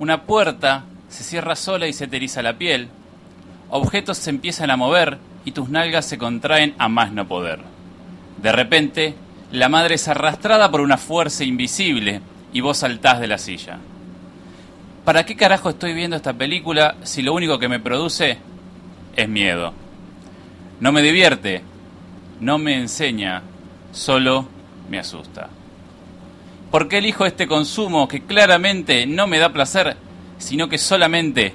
Una puerta se cierra sola y se te eriza la piel. Objetos se empiezan a mover y tus nalgas se contraen a más no poder. De repente, la madre es arrastrada por una fuerza invisible y vos saltás de la silla. ¿Para qué carajo estoy viendo esta película si lo único que me produce es miedo? No me divierte, no me enseña, solo me asusta. ¿Por qué elijo este consumo que claramente no me da placer, sino que solamente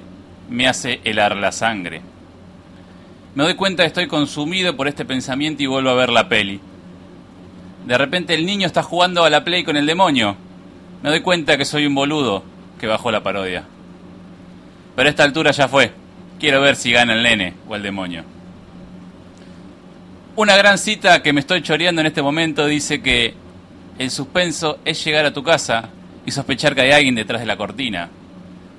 me hace helar la sangre? Me doy cuenta que estoy consumido por este pensamiento y vuelvo a ver la peli. De repente el niño está jugando a la play con el demonio. Me doy cuenta que soy un boludo que bajó la parodia. Pero a esta altura ya fue. Quiero ver si gana el nene o el demonio. Una gran cita que me estoy choreando en este momento dice que el suspenso es llegar a tu casa y sospechar que hay alguien detrás de la cortina.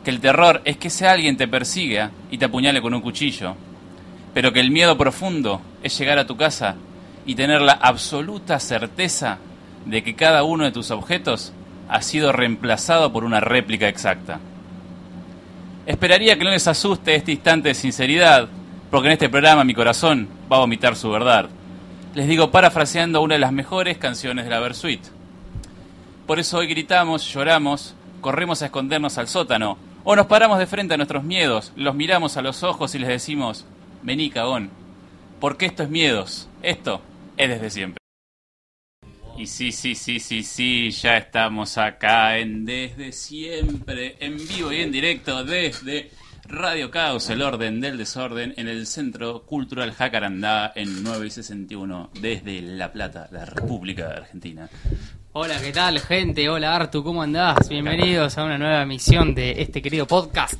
Que el terror es que ese alguien te persiga y te apuñale con un cuchillo. Pero que el miedo profundo es llegar a tu casa y tener la absoluta certeza de que cada uno de tus objetos ha sido reemplazado por una réplica exacta. Esperaría que no les asuste este instante de sinceridad, porque en este programa mi corazón va a vomitar su verdad. Les digo parafraseando una de las mejores canciones de la Versuit. Por eso hoy gritamos, lloramos, corremos a escondernos al sótano, o nos paramos de frente a nuestros miedos, los miramos a los ojos y les decimos, vení cagón, porque esto es miedos, esto es desde siempre. Y sí, sí, sí, sí, sí, ya estamos acá en Desde Siempre, en vivo y en directo desde Radio Caos, el orden del desorden, en el Centro Cultural Jacarandá, en 9 y 61, desde La Plata, la República Argentina. Hola, ¿qué tal, gente? Hola, Artu, ¿cómo andás? Bienvenidos a una nueva emisión de este querido podcast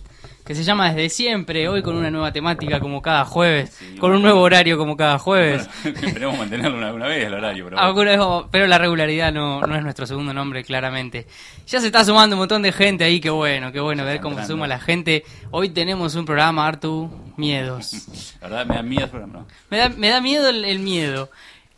que se llama Desde Siempre, hoy con una nueva temática como cada jueves, Sí, con un nuevo horario como cada jueves. Esperemos mantenerlo una, una vez el horario, pero bueno. Alguna vez vamos- pero la regularidad no, no es nuestro segundo nombre, claramente. Ya se está sumando un montón de gente ahí, qué bueno, qué bueno ver cómo se suma la gente. Hoy tenemos un programa, Artu, Miedos. La verdad me da miedo el programa, ¿no? Me da, me da miedo el, el miedo.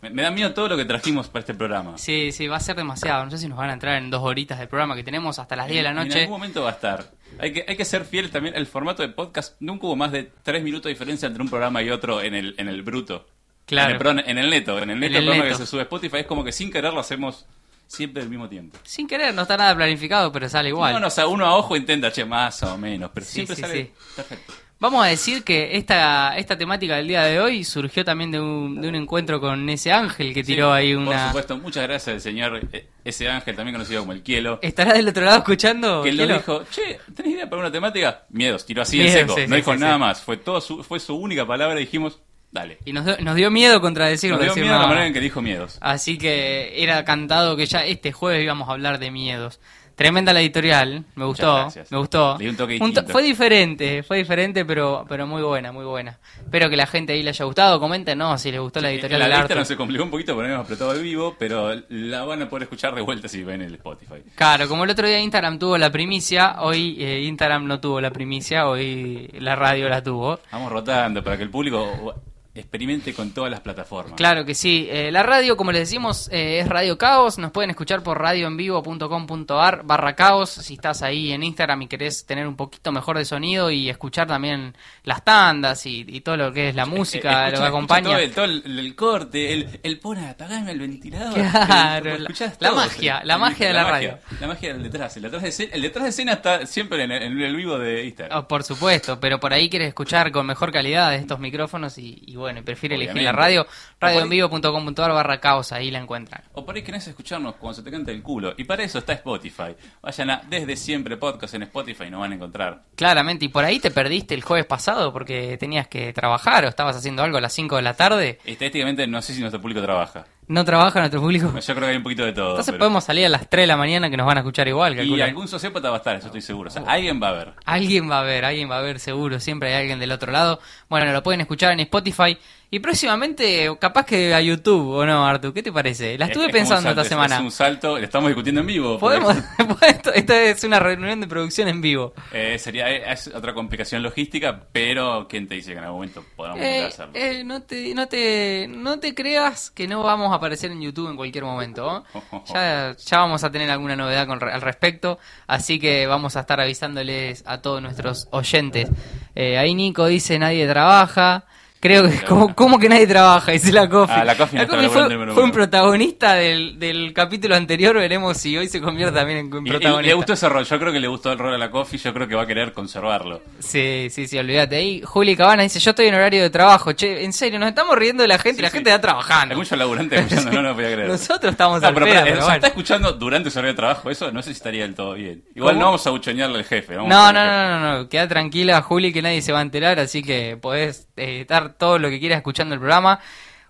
Me, me da miedo todo lo que trajimos para este programa. Sí, sí, va a ser demasiado. No sé si nos van a entrar en dos horitas del programa que tenemos hasta las 10 de la En noche. algún momento va a estar. Hay que, hay que ser fiel también. El formato de podcast nunca hubo más de tres minutos de diferencia entre un programa y otro en el, en el bruto. Claro. En el, perdón, en el neto. En el neto, el programa neto. que se sube a Spotify es como que sin querer lo hacemos siempre al mismo tiempo. Sin querer, no está nada planificado, pero sale igual. No, no, o sea, uno a ojo intenta, che, más o menos, pero Sí, siempre sí, sale sí. perfecto. Vamos a decir que esta, esta temática del día de hoy surgió también de un, de un encuentro con ese ángel que tiró Sí, ahí Por una... supuesto, muchas gracias al señor eh, ese ángel, también conocido como el Kielo. ¿Estará del otro lado escuchando? que Kielo? dijo, che, ¿tenés idea para una temática? Miedos, tiró así en Miedos, seco, sí, no sí, dijo nada más, fue todo su, fue su única palabra y dijimos, dale. Y nos dio, nos dio miedo contradecirlo. Nos dio decir miedo la nada. manera en que dijo miedos. Así que era cantado que ya este jueves íbamos a hablar de miedos. Tremenda la editorial, me gustó, me gustó. Le di un toque to- distinto. fue diferente, fue diferente, pero pero muy buena, muy buena. Espero que la gente ahí le haya gustado. Comenten, no, si les gustó la editorial la lista arte. no se complicó un poquito porque no hemos apretado el vivo, pero la van a poder escuchar de vuelta si ven el Spotify. Claro, como el otro día Instagram tuvo la primicia, hoy eh, Instagram no tuvo la primicia, hoy la radio la tuvo. Vamos rotando para que el público experimente con todas las plataformas. Claro que sí. Eh, la radio, como les decimos, eh, es Radio Caos. Nos pueden escuchar por radioenvivo.com.ar barra caos. Si estás ahí en Instagram y querés tener un poquito mejor de sonido y escuchar también las tandas y, y todo lo que es la música, Eh, lo que acompaña. Todo, el, todo el- el corte, el, el pon apagame el ventilador. Claro, el- la- magia, la magia de la magia, La magia del detrás. El detrás de escena, el detrás de escena está siempre en el, en el vivo de Instagram. Oh, por supuesto, pero por ahí quieres escuchar con mejor calidad estos micrófonos y, y bueno, y prefiere elegir la radio, radioenvivo.com.ar barra caos, ahí la encuentran. O por ahí querés escucharnos cuando se te canta el culo. Y para eso está Spotify. Vayan a Desde Siempre Podcast en Spotify y nos van a encontrar. Claramente, y por ahí te perdiste el jueves pasado porque tenías que trabajar o estabas haciendo algo a las 5 de la tarde. Estadísticamente no sé si nuestro público trabaja. No trabaja nuestro público. Yo creo que hay un poquito de todo. Entonces pero- podemos salir a las 3 de la mañana que nos van a escuchar igual. Y algún sociópata va a estar, eso estoy seguro. O sea, alguien va a ver. Alguien va a ver, alguien va a ver seguro, siempre hay alguien del otro lado. Bueno, lo pueden escuchar en Spotify Y próximamente, capaz que a YouTube, ¿o no, Artu? ¿Qué te parece? La estuve Es- es pensando salto, esta es- semana. Es un salto, lo estamos discutiendo en vivo. Podemos, esto- esta es una reunión de producción en vivo. Eh, sería eh, es otra complicación logística, pero ¿quién te dice que en algún momento podamos Eh, hacerlo? eh, no, te, no, te, no te creas que no vamos a aparecer en YouTube en cualquier momento. ¿oh? Ya, ya vamos a tener alguna novedad con, al respecto, así que vamos a estar avisándoles a todos nuestros oyentes. Eh, ahí Nico dice nadie trabaja. Creo que, ¿cómo, cómo que nadie trabaja? Dice la Coffee. Ah, la Coffee no está fue, fue un protagonista del, del capítulo anterior. Veremos si hoy se convierte también en Y- y- protagonista. le gustó ese rol, yo creo que le gustó el rol a la Coffee, yo creo que va a querer conservarlo. Sí, sí, sí, olvídate. Ahí Juli Cabana dice, yo estoy en horario de trabajo. Che, en serio, nos estamos riendo de la gente y la sí. gente está trabajando. Hay muchos laburantes escuchando, no, no podía creer. Nosotros estamos No, al pero, pero bueno. está escuchando durante su horario de trabajo, eso no sé si estaría del todo bien. Igual ¿Cómo? no vamos a buchonearle al jefe. vamos No, jefe. no, no, no, queda tranquila Juli que nadie se va a enterar, así que podés eh, estar todo lo que quieras escuchando el programa.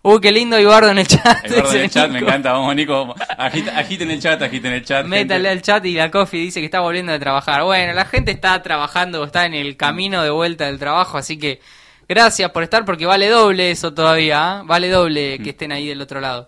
Uy, qué lindo Eduardo en el chat. En el chat, me encanta. Vamos, Nico. Agiten el chat, agiten el chat. Métale al chat y la Coffee dice que está volviendo de trabajar. Bueno, la gente está trabajando, está en el camino de vuelta del trabajo, así que gracias por estar porque vale doble eso todavía, ¿ah? vale doble Mm. que estén ahí del otro lado.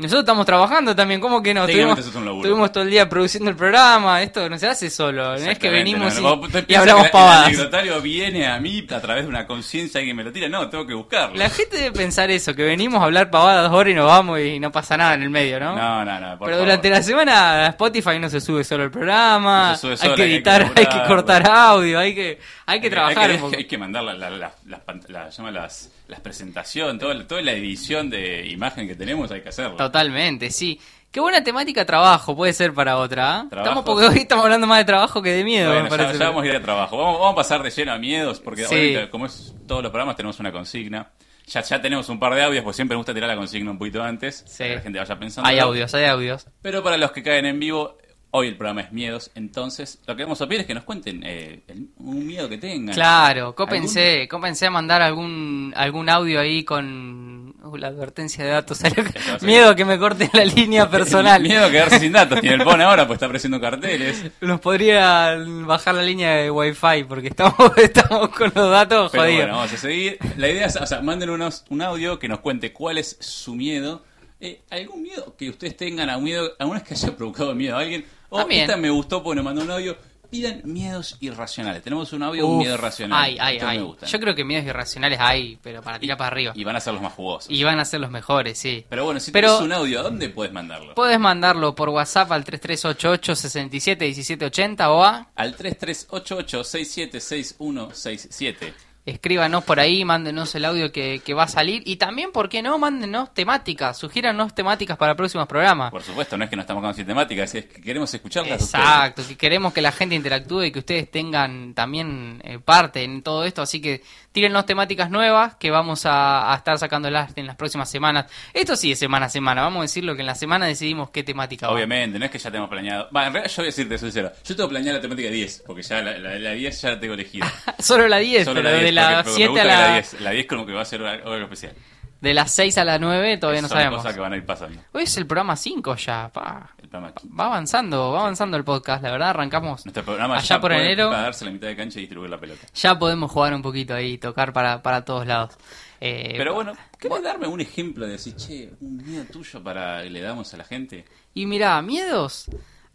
Nosotros estamos trabajando también, ¿cómo que no? Técnicamente Tuvimos, eso es un laburo. tuvimos todo el día produciendo el programa, esto no se hace solo, no es que venimos no, y, no. Hablamos que la- pavadas. El anecdotario viene a mí a través de una conciencia, alguien me lo tira. No, tengo que buscarlo. La gente debe pensar eso, que venimos a hablar pavadas dos horas y nos vamos y no pasa nada en el medio, ¿no? No, no, no. por Pero favor. durante la semana a Spotify no se sube solo el programa, hay que hay que editar, hay que, cortar audio, hay que, hay que trabajar hay que mandar la, la, la, las pant- la- llama las, las presentación, toda, toda la edición de imagen que tenemos hay que hacerlo. Totalmente, sí. Qué buena temática trabajo, puede ser para otra. ¿ah? Estamos porque hoy estamos hablando más de trabajo que de miedo, Bueno, ya, vamos a ir a trabajo. Vamos, vamos a pasar de lleno a miedos, porque Sí. ahorita, como es todos los programas, tenemos una consigna. Ya, ya tenemos un par de audios, pues siempre me gusta tirar la consigna un poquito antes, Sí. para que la gente vaya pensando. Hay audios, hay audios. Pero para los que caen en vivo, hoy el programa es miedos, entonces lo que vamos a pedir es que nos cuenten eh, el- un miedo que tengan. Claro, cópense, cópense a mandar algún algún audio ahí con uh, la advertencia de datos. Miedo que me corten la línea personal. Miedo a quedarse sin datos, tiene el PON ahora, pues está apareciendo carteles. Nos podría bajar la línea de wifi porque estamos, estamos con los datos Pero jodidos. bueno, vamos a seguir. La idea es, o sea, manden unos, un audio que nos cuente cuál es su miedo. Eh, ¿Algún miedo que ustedes tengan? ¿Algún miedo, alguna vez que haya provocado miedo a alguien? O También. esta me gustó porque nos mandó un audio. Pidan miedos irracionales. Tenemos un audio, un Uf, miedo racional. Ay, ay, ay. Yo creo que miedos irracionales hay, pero para tirar para arriba. Y van a ser los más jugosos. Y van a ser los mejores, sí. Pero bueno, si Pero- tienes un audio, ¿a dónde puedes mandarlo? Puedes mandarlo por WhatsApp al 3388 67 1780 o a Al 3388-676167. Escríbanos por ahí, mándenos el audio que, que va a salir y también, ¿por qué no? Mándenos temáticas, sugiéranos temáticas para próximos programas. Por supuesto, no es que no estamos con sin temáticas, es que queremos escucharlas. Exacto, que queremos que la gente interactúe y que ustedes tengan también eh, parte en todo esto, así que tírennos temáticas nuevas que vamos a, a estar sacándolas en las próximas semanas. Esto sí es semana a semana, vamos a decirlo que en la semana decidimos qué temática va. Obviamente, no es que ya tenemos planeado. Va, en realidad yo voy a decirte sincero. Yo tengo planeada la temática 10, porque ya la, la, la 10 ya la tengo elegida. Solo la 10, Solo pero la 10, de la me 7 gusta a la, la 10. La 10 como que va a ser algo especial. de las 6 a la 9 todavía no Son sabemos. cosas que van a ir pasando. Hoy es el programa 5 ya, pa. El programa aquí. Va avanzando, va avanzando el podcast, la verdad arrancamos. Nuestro programa Allá ya por enero. darse la mitad de cancha y distribuir la pelota. Ya podemos jugar un poquito ahí, tocar para, para todos lados. Eh, Pero bueno, ¿querés darme un ejemplo de decir, che, un miedo tuyo para que le damos a la gente? Y mira, miedos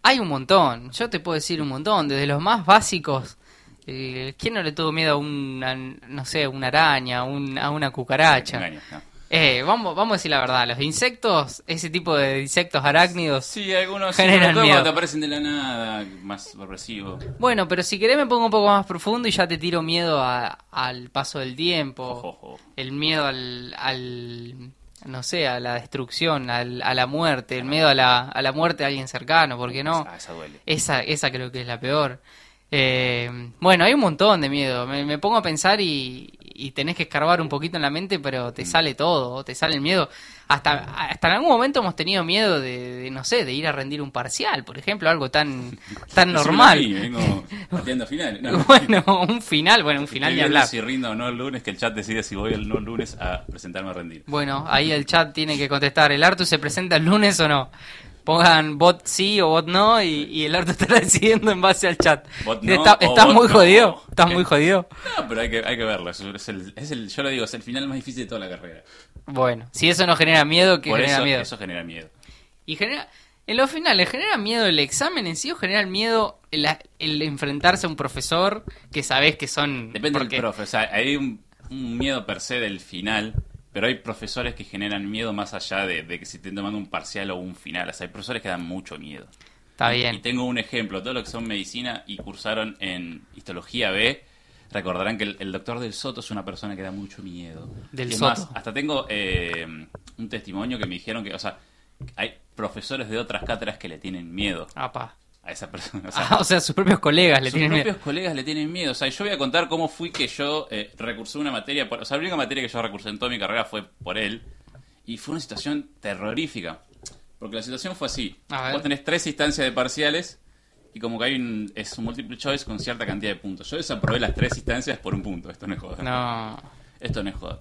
hay un montón. Yo te puedo decir un montón, desde los más básicos. Eh, ¿Quién no le tuvo miedo a una, no sé, una araña, un- a una cucaracha? ¿no? Eh, vamos, vamos a decir la verdad, los insectos, ese tipo de insectos arácnidos. Sí, algunos Generan miedo. te aparecen de la nada, más abrasivo. Bueno, pero si querés me pongo un poco más profundo y ya te tiro miedo a- al paso del tiempo. El miedo al, al no sé, a la destrucción, al- a la muerte, el miedo a la, a la muerte de alguien cercano, ¿por qué no? Ah, esa duele. Esa, esa creo que es la peor. Eh, bueno, hay un montón de miedo. Me, me pongo a pensar y, y tenés que escarbar un poquito en la mente, pero Mm. te sale todo, te sale el miedo. Hasta, hasta en algún momento hemos tenido miedo de, de, no sé, de ir a rendir un parcial, por ejemplo, algo tan, tan normal. mí, vengo pateando. No. Bueno, un final, bueno, un final viendo hablar. Si rindo o no el lunes, que el chat decide si voy el no el lunes a presentarme a rendir. Bueno, ahí el chat tiene que contestar, ¿el Artu se presenta el lunes o no? Pongan bot sí o bot no y, y el orto estará decidiendo en base al chat. Bot no Está- estás bot muy no. jodido, estás muy jodido. No, pero hay que, hay que verlo. Es, es el, es el- yo lo digo, es el final más difícil de toda la carrera. Bueno, si eso no genera miedo, ¿qué Por genera eso, miedo? eso genera miedo. Y genera, en los finales, ¿genera miedo el examen en sí o genera miedo el, el enfrentarse a un profesor que sabes que son... Depende porque- del profe. O sea, hay un, un miedo per se del final, pero hay profesores que generan miedo más allá de, de que si estén tomando un parcial o un final. O sea, hay profesores que dan mucho miedo. Está Y bien. tengo un ejemplo. Todos los que son medicina y cursaron en histología B recordarán que el, el doctor del Soto es una persona que da mucho miedo. Del Es Soto. más, hasta tengo eh, un testimonio que me dijeron que, o sea, hay profesores de otras cátedras que le tienen miedo Apa. A esa persona. O sea, Ah, o sea, sus propios colegas le sus tienen propios miedo. colegas le tienen miedo. O sea, yo voy a contar cómo fui que yo eh, recursé una materia. Por, o sea, la única materia que yo recursé en toda mi carrera fue por él. Y fue una situación terrorífica. Porque la situación fue así. Vos tenés tres instancias de parciales y como que hay un, es un multiple choice con cierta cantidad de puntos. Yo desaprobé las tres instancias por un punto. Esto no es joda. No. Esto no es joda.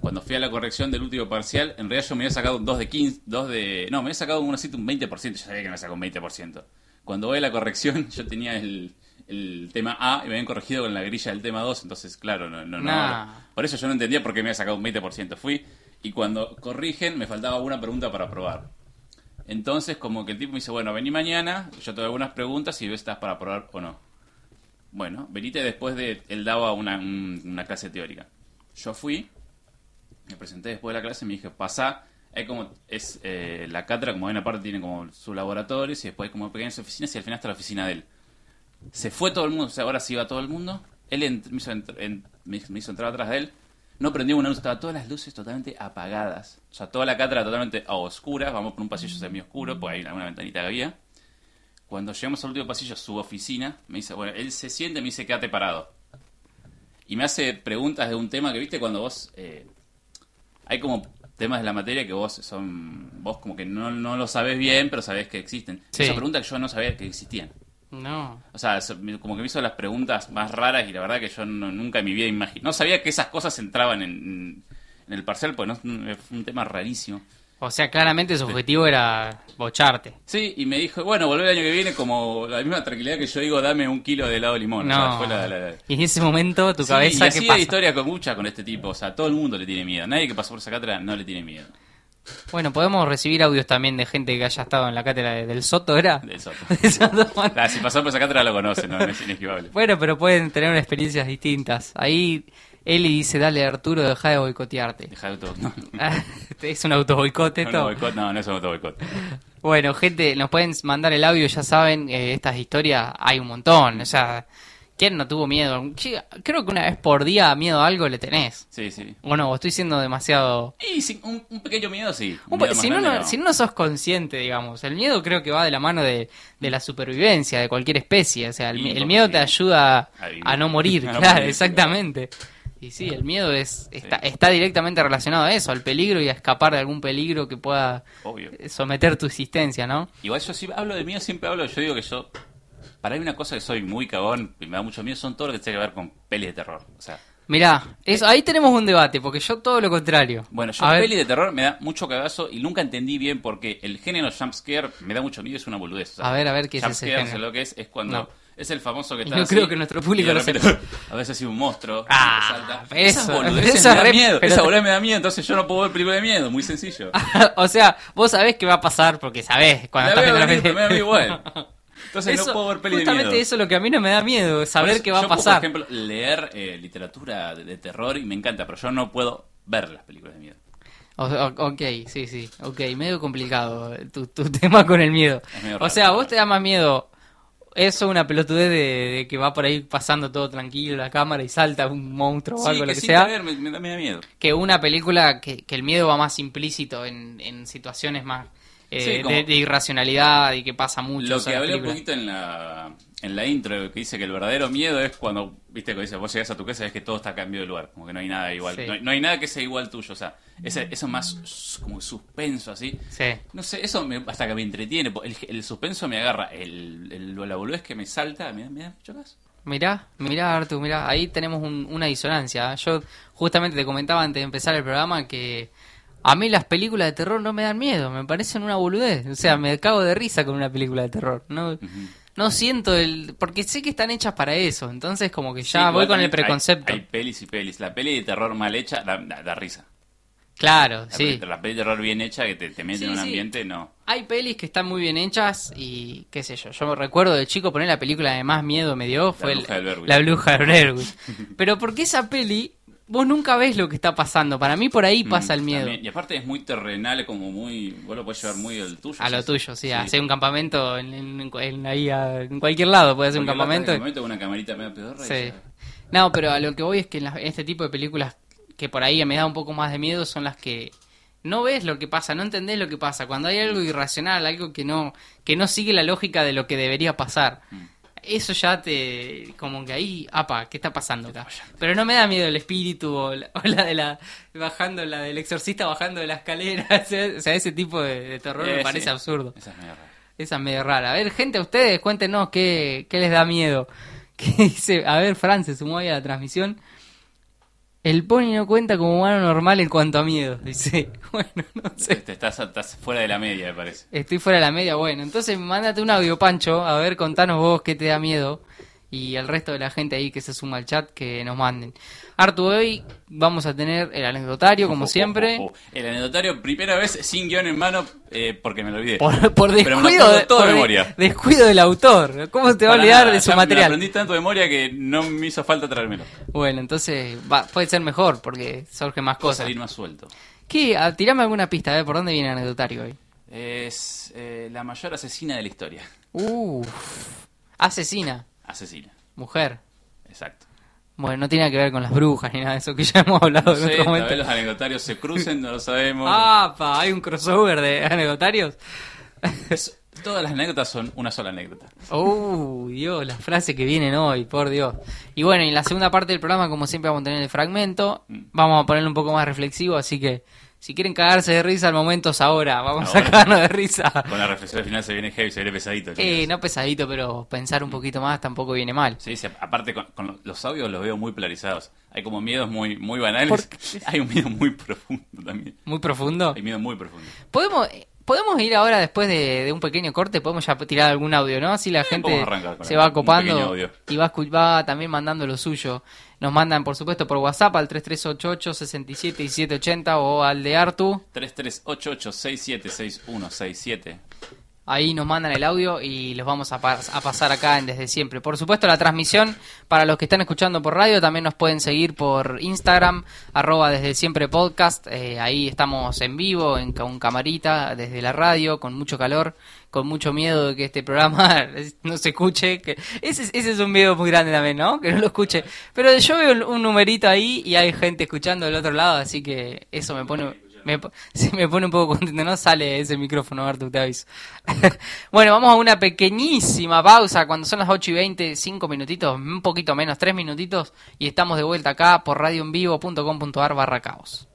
Cuando fui a la corrección del último parcial, en realidad yo me había sacado un 2 de 15, 2 de... No, me había sacado un, un 20%. Yo sabía que me sacó un 20%. Cuando voy a la corrección, yo tenía el, el tema A y me habían corregido con la grilla del tema 2, entonces, claro, no, no. Por eso yo no entendía por qué me había sacado un 20%. Fui y cuando corrigen, me faltaba una pregunta para aprobar. Entonces, como que el tipo me dice, bueno, vení mañana, yo te doy algunas preguntas y ves si estás para aprobar o no. Bueno, venite después de... Él daba una, un- una clase teórica. Yo fui, me presenté después de la clase y me dije, pasá. Hay como, es eh, la cátedra, como en una parte tiene como sus laboratorios y después hay como pequeñas oficinas y al final está la oficina de él. Se fue todo el mundo, o sea, ahora sí iba todo el mundo. Él me, hizo entrar atrás de él. No prendió una luz, estaban todas las luces totalmente apagadas. O sea, toda la cátedra totalmente a oscuras. Vamos por un pasillo semi oscuro, pues hay una, una ventanita que había. Cuando llegamos al último pasillo, su oficina, me dice, bueno, él se siente y me dice, quédate parado. Y me hace preguntas de un tema que, viste, cuando vos... eh, hay como temas de la materia que vos son... Vos como que no, no lo sabés bien, pero sabés que existen. Sí. Esa pregunta que yo no sabía que existían. No. O sea, como que me hizo las preguntas más raras y la verdad que yo no- nunca en mi vida imaginé. No sabía que esas cosas entraban en, en el parcial, pues no, fue un tema rarísimo. O sea, claramente su objetivo era bocharte. Sí, y me dijo, bueno, volver el año que viene como la misma tranquilidad que yo digo, dame un kilo de helado de limón. O sea, No. fue la- la- Y en ese momento tu Sí, cabeza, y así ¿qué hay pasa? historia con mucha con este tipo. O sea, todo el mundo le tiene miedo. Nadie que pasó por esa cátedra no le tiene miedo. Bueno, podemos recibir audios también de gente que haya estado en la cátedra de- del Soto, ¿era? Del Soto. Del Soto. Ah, si pasó por esa cátedra lo conoce, no, no es inesquivable. Bueno, pero pueden tener experiencias distintas. Ahí Eli dice, dale Arturo, deja de boicotearte. Deja de. No, es un autoboicote no, esto. no, boicot, no, no es un autoboicot. Bueno, gente, nos pueden mandar el audio, ya saben, eh, estas historias hay un montón. O sea, ¿quién no tuvo miedo? Creo que una vez por día miedo a algo le tenés. Sí, sí. O no, estoy siendo demasiado... Y sí, un, un pequeño miedo sí. Un miedo si, no, grande, no- si no sos consciente, digamos, el miedo creo que va de la mano de, de la supervivencia de cualquier especie. O sea, el, miedo te ayuda a no morir, no claro, exactamente. Y sí, el miedo es está, Sí. está directamente relacionado a eso, al peligro y a escapar de algún peligro que pueda Obvio. eh, someter tu existencia, ¿no? Igual yo sí hablo de miedo, siempre hablo, yo digo que yo... Para mí una cosa que soy muy cagón y me da mucho miedo son todo lo que tiene que ver con pelis de terror. O sea, Mirá, eso, ahí tenemos un debate, porque yo todo lo contrario. bueno, yo A ver, peli de terror me da mucho cagazo y nunca entendí bien porque el género jumpscare me da mucho miedo y es una boludez. A ver, a ver, ¿qué es ese género? ¿sabes lo que es? Es cuando... No. Es el famoso que está no así, creo que nuestro público lo repente. A veces hay un monstruo. Ah, salta. Esas eso- boludeces eso me da miedo. Esa boludez me da miedo, entonces yo no puedo ver película de miedo. Muy sencillo. o sea, vos sabés qué va a pasar porque sabés cuando La estás viendo la me da igual. Entonces Eso- no puedo ver peli de justamente miedo. eso es lo que a mí no me da miedo, saber eso qué va a yo puedo, pasar. por ejemplo, leer eh, literatura de, de terror y me encanta, pero yo no puedo ver las películas de miedo. O- ok, sí, sí, ok, medio complicado tu, tu tema con el miedo. O raro. sea, vos te da más miedo eso una pelotudez de, de que va por ahí pasando todo tranquilo la cámara y salta un monstruo o Sí, algo, que lo que sin sea, querer me, me da miedo. que una película que, que el miedo va más implícito en, en situaciones más eh, Sí, como- de, de irracionalidad y que pasa mucho. Lo que hablé un poquito en la, en la intro, que dice que el verdadero miedo es cuando, viste, que dice, vos llegás a tu casa y ves que todo está cambiado de lugar, como que no hay nada igual, Sí. no, hay, no hay nada que sea igual tuyo, o sea, ese, eso más como suspenso así. Sí. No sé, eso me- hasta que me entretiene, el, el suspenso me agarra, el, el- la boludez que me salta, me da gas. Mirá, mirá Artu, mirá, ahí tenemos un- una disonancia. ¿eh? Yo justamente te comentaba antes de empezar el programa que A mí las películas de terror no me dan miedo, me parecen una boludez. O sea, me cago de risa con una película de terror. No, no siento el... Porque sé que están hechas para eso, entonces como que ya Sí, voy con el hay- preconcepto. Hay, pelis y pelis. La peli de terror mal hecha da, da- da risa. Claro, La, sí. peli, la peli de terror bien hecha que te, te mete Sí, en un sí. ambiente, no. Hay pelis que están muy bien hechas y qué sé yo. Yo me recuerdo de chico poner la película de más miedo me dio fue el- Bruja. La Bruja Blair Witch. Pero porque esa peli vos nunca ves lo que está pasando. Para mí por ahí pasa Mm, el miedo. también. Y aparte es muy terrenal, como muy... Vos lo puedes llevar muy al tuyo. A lo sí, tuyo, sí, hacer un campamento en, en- en- ahí a- en cualquier lado puede ser un campamento. en el momento con una camarita medio pedorra Sí. No, pero a lo que voy es que en, las- en este tipo de películas que por ahí me da un poco más de miedo son las que no ves lo que pasa, no entendés lo que pasa. Cuando hay algo irracional, algo que no que no sigue la lógica de lo que debería pasar. Mm. Eso ya te como que ahí, apa, ¿qué está pasando acá? Pero no me da miedo el espíritu o la, o la de la bajando la del exorcista bajando de la escalera, o sea, ese tipo de, de terror Eh, me parece sí. absurdo. Esa es medio rara. Esa es medio rara. A ver, gente, ustedes cuéntenos qué, qué les da miedo. ¿Qué dice? A ver, Fran se sumó ahí a la transmisión. El pony no cuenta como humano normal en cuanto a miedo. Dice, bueno, no sé. Te estás, estás fuera de la media, me parece. Estoy fuera de la media. Bueno, entonces mándate un audio, Pancho. A ver, contanos vos qué te da miedo. Y el resto de la gente ahí que se suma al chat que nos manden. Artu, hoy vamos a tener el anecdotario, como Oh, oh, siempre. oh. El anecdotario, primera vez sin guion en mano, eh, porque me lo olvidé. Por, por Pero me lo descuido, todo de por de- memoria. descuido del autor. ¿Cómo te va a olvidar nada, de su ya Me lo material? aprendí tanto de memoria que no me hizo falta traérmelo. Bueno, entonces va, puede ser mejor porque surgen más Puedo cosas. salir más suelto. ¿Qué? Ah, tirame alguna pista, a ver por dónde viene el anecdotario hoy. Es eh, la mayor asesina de la historia. Uf. Asesina, Asesina, mujer. exacto. Bueno, no tiene nada que ver con las brujas ni nada de eso que ya hemos hablado No en sé, otro momento. vez los anecdotarios se crucen, no lo sabemos. Ah, pa, hay un crossover de anecdotarios. Es- todas las anécdotas son una sola anécdota. Oh, Dios, las frases que vienen hoy, por Dios. Y bueno, en la segunda parte del programa, como siempre, vamos a tener el fragmento. Mm. Vamos a ponerlo un poco más reflexivo, así que si quieren cagarse de risa, el momento es ahora. Vamos Ahora. a cagarnos de risa. Con la reflexión final se viene heavy, se viene pesadito. Eh, no pesadito, pero pensar un poquito más tampoco viene mal. Sí, sí, aparte con, con los- audios los veo muy polarizados. Hay como miedos muy, muy banales. ¿Por Hay un miedo muy profundo también. Muy profundo. Hay miedo muy profundo. Podemos, podemos ir ahora después de, de un pequeño corte, podemos ya tirar algún audio, ¿no? Así la gente se va copando y va, va también mandando lo suyo. Nos mandan, por supuesto, por WhatsApp al 3388 67 y 780 o al de Artu. 3388676167. Ahí nos mandan el audio y los vamos a, a pasar acá en Desde Siempre. Por supuesto, la transmisión para los que están escuchando por radio también nos pueden seguir por Instagram, arroba Desde Siempre Podcast. Eh, ahí estamos en vivo, en, con camarita, desde la radio, con mucho calor, con mucho miedo de que este programa no se escuche. Que ese, es- ese es un miedo muy grande también, ¿no? Que no lo escuche. Pero yo veo un numerito ahí y hay gente escuchando del otro lado, así que eso me pone... Me, sí, me pone un poco contento, no sale ese micrófono, Artu, te aviso. bueno, vamos a una pequeñísima pausa cuando son las 8 y 20, 5 minutitos, un poquito menos, 3 minutitos, y estamos de vuelta acá por radioenvivo.com.ar barra caos.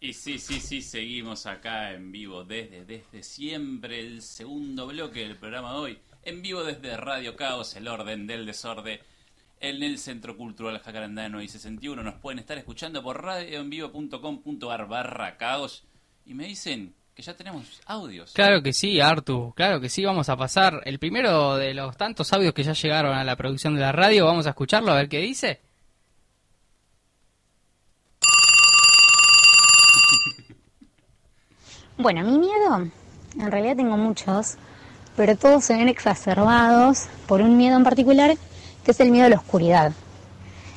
Y sí, sí, sí, seguimos acá en vivo desde, desde siempre, el segundo bloque del programa de hoy. En vivo desde Radio Caos, el orden del desorden, en el Centro Cultural Jacarandano y 61. Nos pueden estar escuchando por radioenvivo.com.ar barra caos. Y me dicen que ya tenemos audios. Claro que sí, Artu, claro que sí, vamos a pasar el primero de los tantos audios que ya llegaron a la producción de la radio, vamos a escucharlo a ver qué dice. Bueno, mi miedo, en realidad tengo muchos, pero todos se ven exacerbados por un miedo en particular, es el miedo a la oscuridad.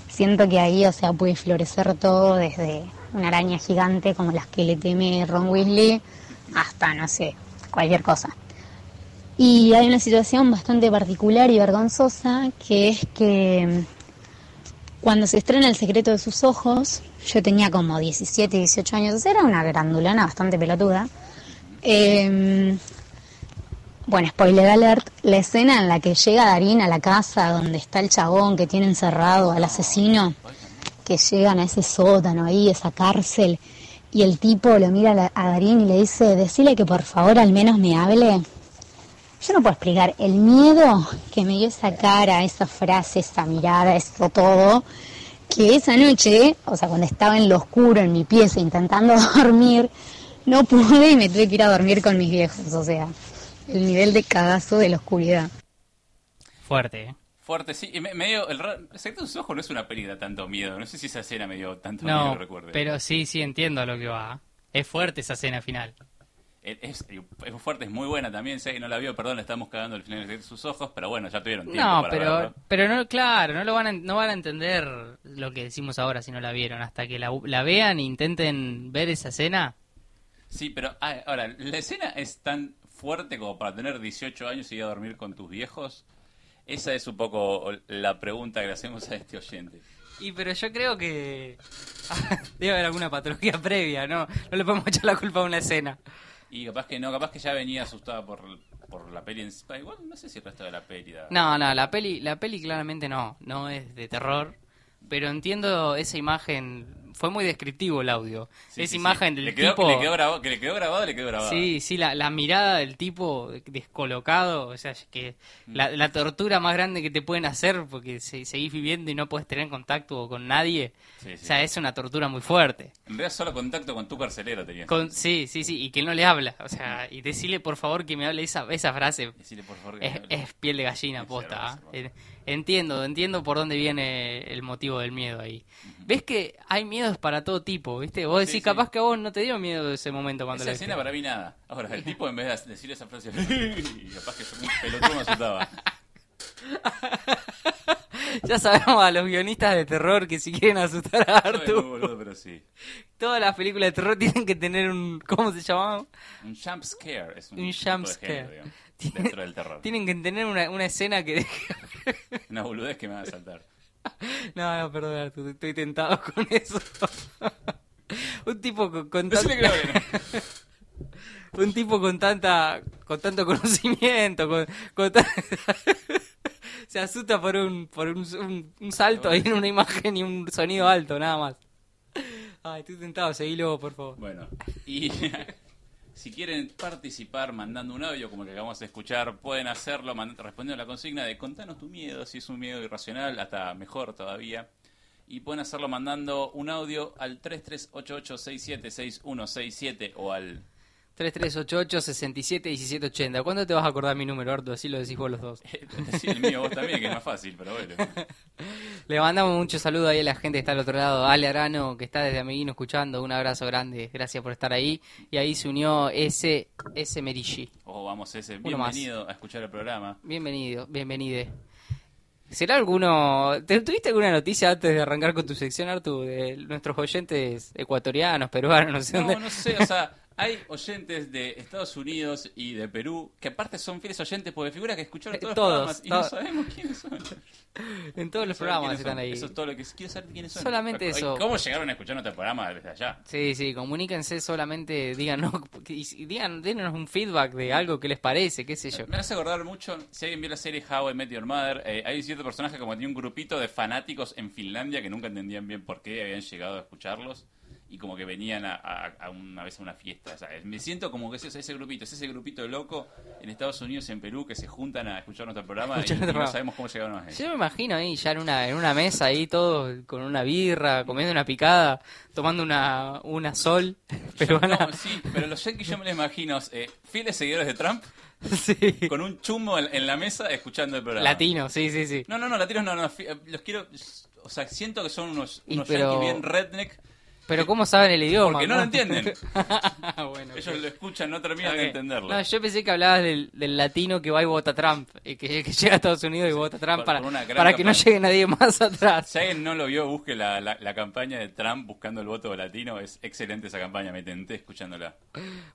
Siento que ahí, o sea, puede florecer todo desde una araña gigante como las que le teme Ron Weasley hasta, no sé, cualquier cosa. Y hay una situación bastante particular y vergonzosa, que es que cuando se estrena El secreto de sus ojos, yo tenía como 17, 18 años, era una grandulana bastante pelotuda. Eh, bueno, spoiler alert, la escena en la que llega Darín a la casa donde está el chabón que tiene encerrado al asesino, que llegan a ese sótano ahí, esa cárcel, y el tipo lo mira a Darín y le dice, decile que por favor al menos me hable. Yo no puedo explicar el miedo que me dio esa cara, esa frase, esa mirada, esto todo. que esa noche, o sea, cuando estaba en lo oscuro en mi pieza intentando dormir, no pude y me tuve que ir a dormir con mis viejos. O sea, el nivel de cagazo de la oscuridad. Fuerte, ¿eh? Fuerte, sí. Y me, medio, el, el secreto de sus ojos no es una peli de tanto miedo. No sé si esa escena me dio tanto miedo, No, recuerde. pero sí, sí entiendo a lo que va. Es fuerte esa escena final. Es, es- fuerte, es muy buena también. Sé que no la vio, perdón, le estamos cagando el final de sus ojos, pero bueno, ya tuvieron tiempo No, para pero, verlo. pero no, claro, no lo van a, no van a entender lo que decimos ahora si no la vieron. Hasta que la, la vean e intenten ver esa escena. Sí, pero ah, ahora, ¿la escena es tan fuerte como para tener 18 años y ir a dormir con tus viejos? Esa es un poco la pregunta que le hacemos a este oyente. Y pero yo creo que debe haber alguna patología previa, ¿no? No le podemos echar la culpa a una escena. Y capaz que no, capaz que ya venía asustada por, por la peli en. Igual no sé si el resto de la peli. da- No, no, la peli, la peli claramente no, no es de terror, pero entiendo esa imagen, fue muy descriptivo el audio. Sí, esa sí, imagen sí. del Le quedó- tipo... le quedó grabado, que le quedó grabado, le quedó grabado. Sí, sí, la, la mirada del tipo descolocado, o sea, que Mm. la, la tortura más grande que te pueden hacer porque se- seguís viviendo y no puedes tener contacto con nadie, o sea, es una tortura muy fuerte. En realidad solo contacto con tu carcelero tenías. Con, sí, sí, sí, y que no le habla, o sea, y decirle por favor que me hable esa, esa frase, Decirle por favor que es, me hable. es piel de gallina, posta. ¿ah? Eh, Entiendo, entiendo por dónde viene el motivo del miedo ahí. ¿Ves que hay miedos para todo tipo, viste? Vos decís, Sí, sí. capaz que a vos no te dio miedo ese momento cuando Esa lo escena para mí nada. Ahora, el tipo en vez de decir esa frase, capaz que yo un pelotudo me asustaba. Ya sabemos a los guionistas de terror que si quieren asustar a muy Artu, boludo, pero sí. todas las películas de terror tienen que tener un... ¿Cómo se llamaban? Un jump scare es un, Un jump género, dentro del terror. Tienen que tener una, una escena que... Una boludez que me va a saltar. No, no, perdón, estoy tentado con eso. un tipo con, con tanta- un tipo con tanta con tanto conocimiento con, con ta- se asusta por un por un, un- un salto ahí en una imagen y un sonido alto nada más ay estoy tentado seguilo por favor Bueno, y si quieren participar mandando un audio como el que acabamos de escuchar, pueden hacerlo respondiendo a la consigna de contanos tu miedo, si es un miedo irracional, hasta mejor todavía. Y pueden hacerlo mandando un audio al 3388676167 o al 3388 67 1780 ¿cuándo te vas a acordar mi número Artu? así lo decís vos los dos Decí el mío vos también, que es más fácil, pero bueno. le mandamos mucho saludo ahí a la gente que está al otro lado Ale Arano que está desde Amiguino escuchando un abrazo grande gracias por estar ahí y ahí se unió ese ese Merishi O vamos, ese, bienvenido a escuchar el programa. Bienvenido, bienvenide. ¿Será alguno... ¿te- ¿Tuviste alguna noticia antes de arrancar con tu sección, Artu, de nuestros oyentes ecuatorianos, peruanos, no sé No, dónde? no sé, o sea, hay oyentes de Estados Unidos y de Perú que aparte son fieles oyentes porque figura que escucharon todos, Todos, los programas y no sabemos quiénes son. En todos los programas están son. ahí. Eso es todo lo que quiero saber quiénes son. Solamente eso. ¿Cómo llegaron a escuchar nuestro programa desde allá? Sí, sí, comuníquense solamente, díganos, y digan, denos un feedback de algo que les parece, qué sé yo. Me hace acordar mucho, si alguien vio la serie How I Met Your Mother, eh, hay cierto personaje como tenía un grupito de fanáticos en Finlandia que nunca entendían bien por qué habían llegado a escucharlos y como que venían a, a- a una vez a una fiesta. ¿sabes? Me siento como que es ese grupito, es ese grupito de loco en Estados Unidos en Perú que se juntan a escuchar nuestro programa y, no sabemos cómo llegaron a Yo me imagino ahí ya en una, en una mesa ahí todos con una birra, comiendo una picada, tomando una, una sol peruana. No, sí, pero los yankees yo me los imagino eh, fieles seguidores de Trump Sí. con un chumbo en, en la mesa escuchando el programa. Latino, sí, sí, sí. No, no, no, latinos no, los quiero, o sea, siento que son unos, unos pero- yankees bien redneck, Pero ¿cómo saben el idioma? porque no lo entienden. bueno, Ellos lo escuchan, no terminan de entenderlo. No, yo pensé que hablabas del, del latino que va y vota Trump, eh, que, que llega a Estados Unidos y vota Trump por- para, por para que no llegue nadie más atrás. Si alguien no lo vio, busque la, la, la campaña de Trump buscando el voto latino. Es excelente esa campaña, me tenté escuchándola.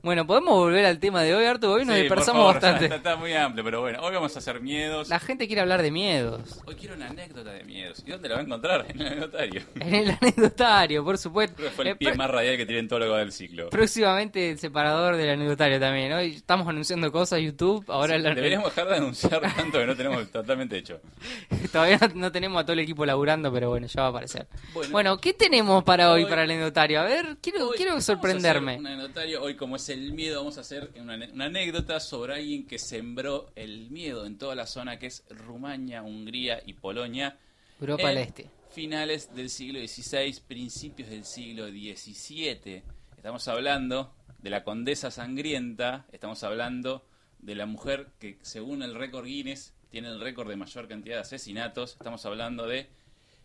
Bueno, podemos volver al tema de hoy, Artu. Hoy nos Sí, por dispersamos favor, bastante. Está, está muy amplio, pero bueno, hoy vamos a hacer miedos. La gente quiere hablar de miedos. Hoy quiero una anécdota de miedos. ¿Y dónde la va a encontrar? En el anecdotario. En el anecdotario, por supuesto. Creo que fue el Eh, pie más radial que tiene en todo lo del ciclo. Próximamente el separador del anecdotario también. Hoy estamos anunciando cosas YouTube. Ahora la- Deberíamos dejar de anunciar tanto que no tenemos totalmente hecho. todavía no, tenemos a todo el equipo laburando, pero bueno, ya va a aparecer. Bueno. Bueno, ¿qué tenemos para hoy, Hoy- para el anecdotario? A ver, quiero, Hoy quiero sorprenderme. Un anecdotario. Hoy, como es el miedo, vamos a hacer una, una anécdota sobre alguien que sembró el miedo en toda la zona que es Rumania, Hungría y Polonia. Europa del Este. Finales del siglo XVI, principios del siglo XVII. Estamos hablando de la condesa sangrienta, estamos hablando de la mujer que según el récord Guinness tiene el récord de mayor cantidad de asesinatos, estamos hablando de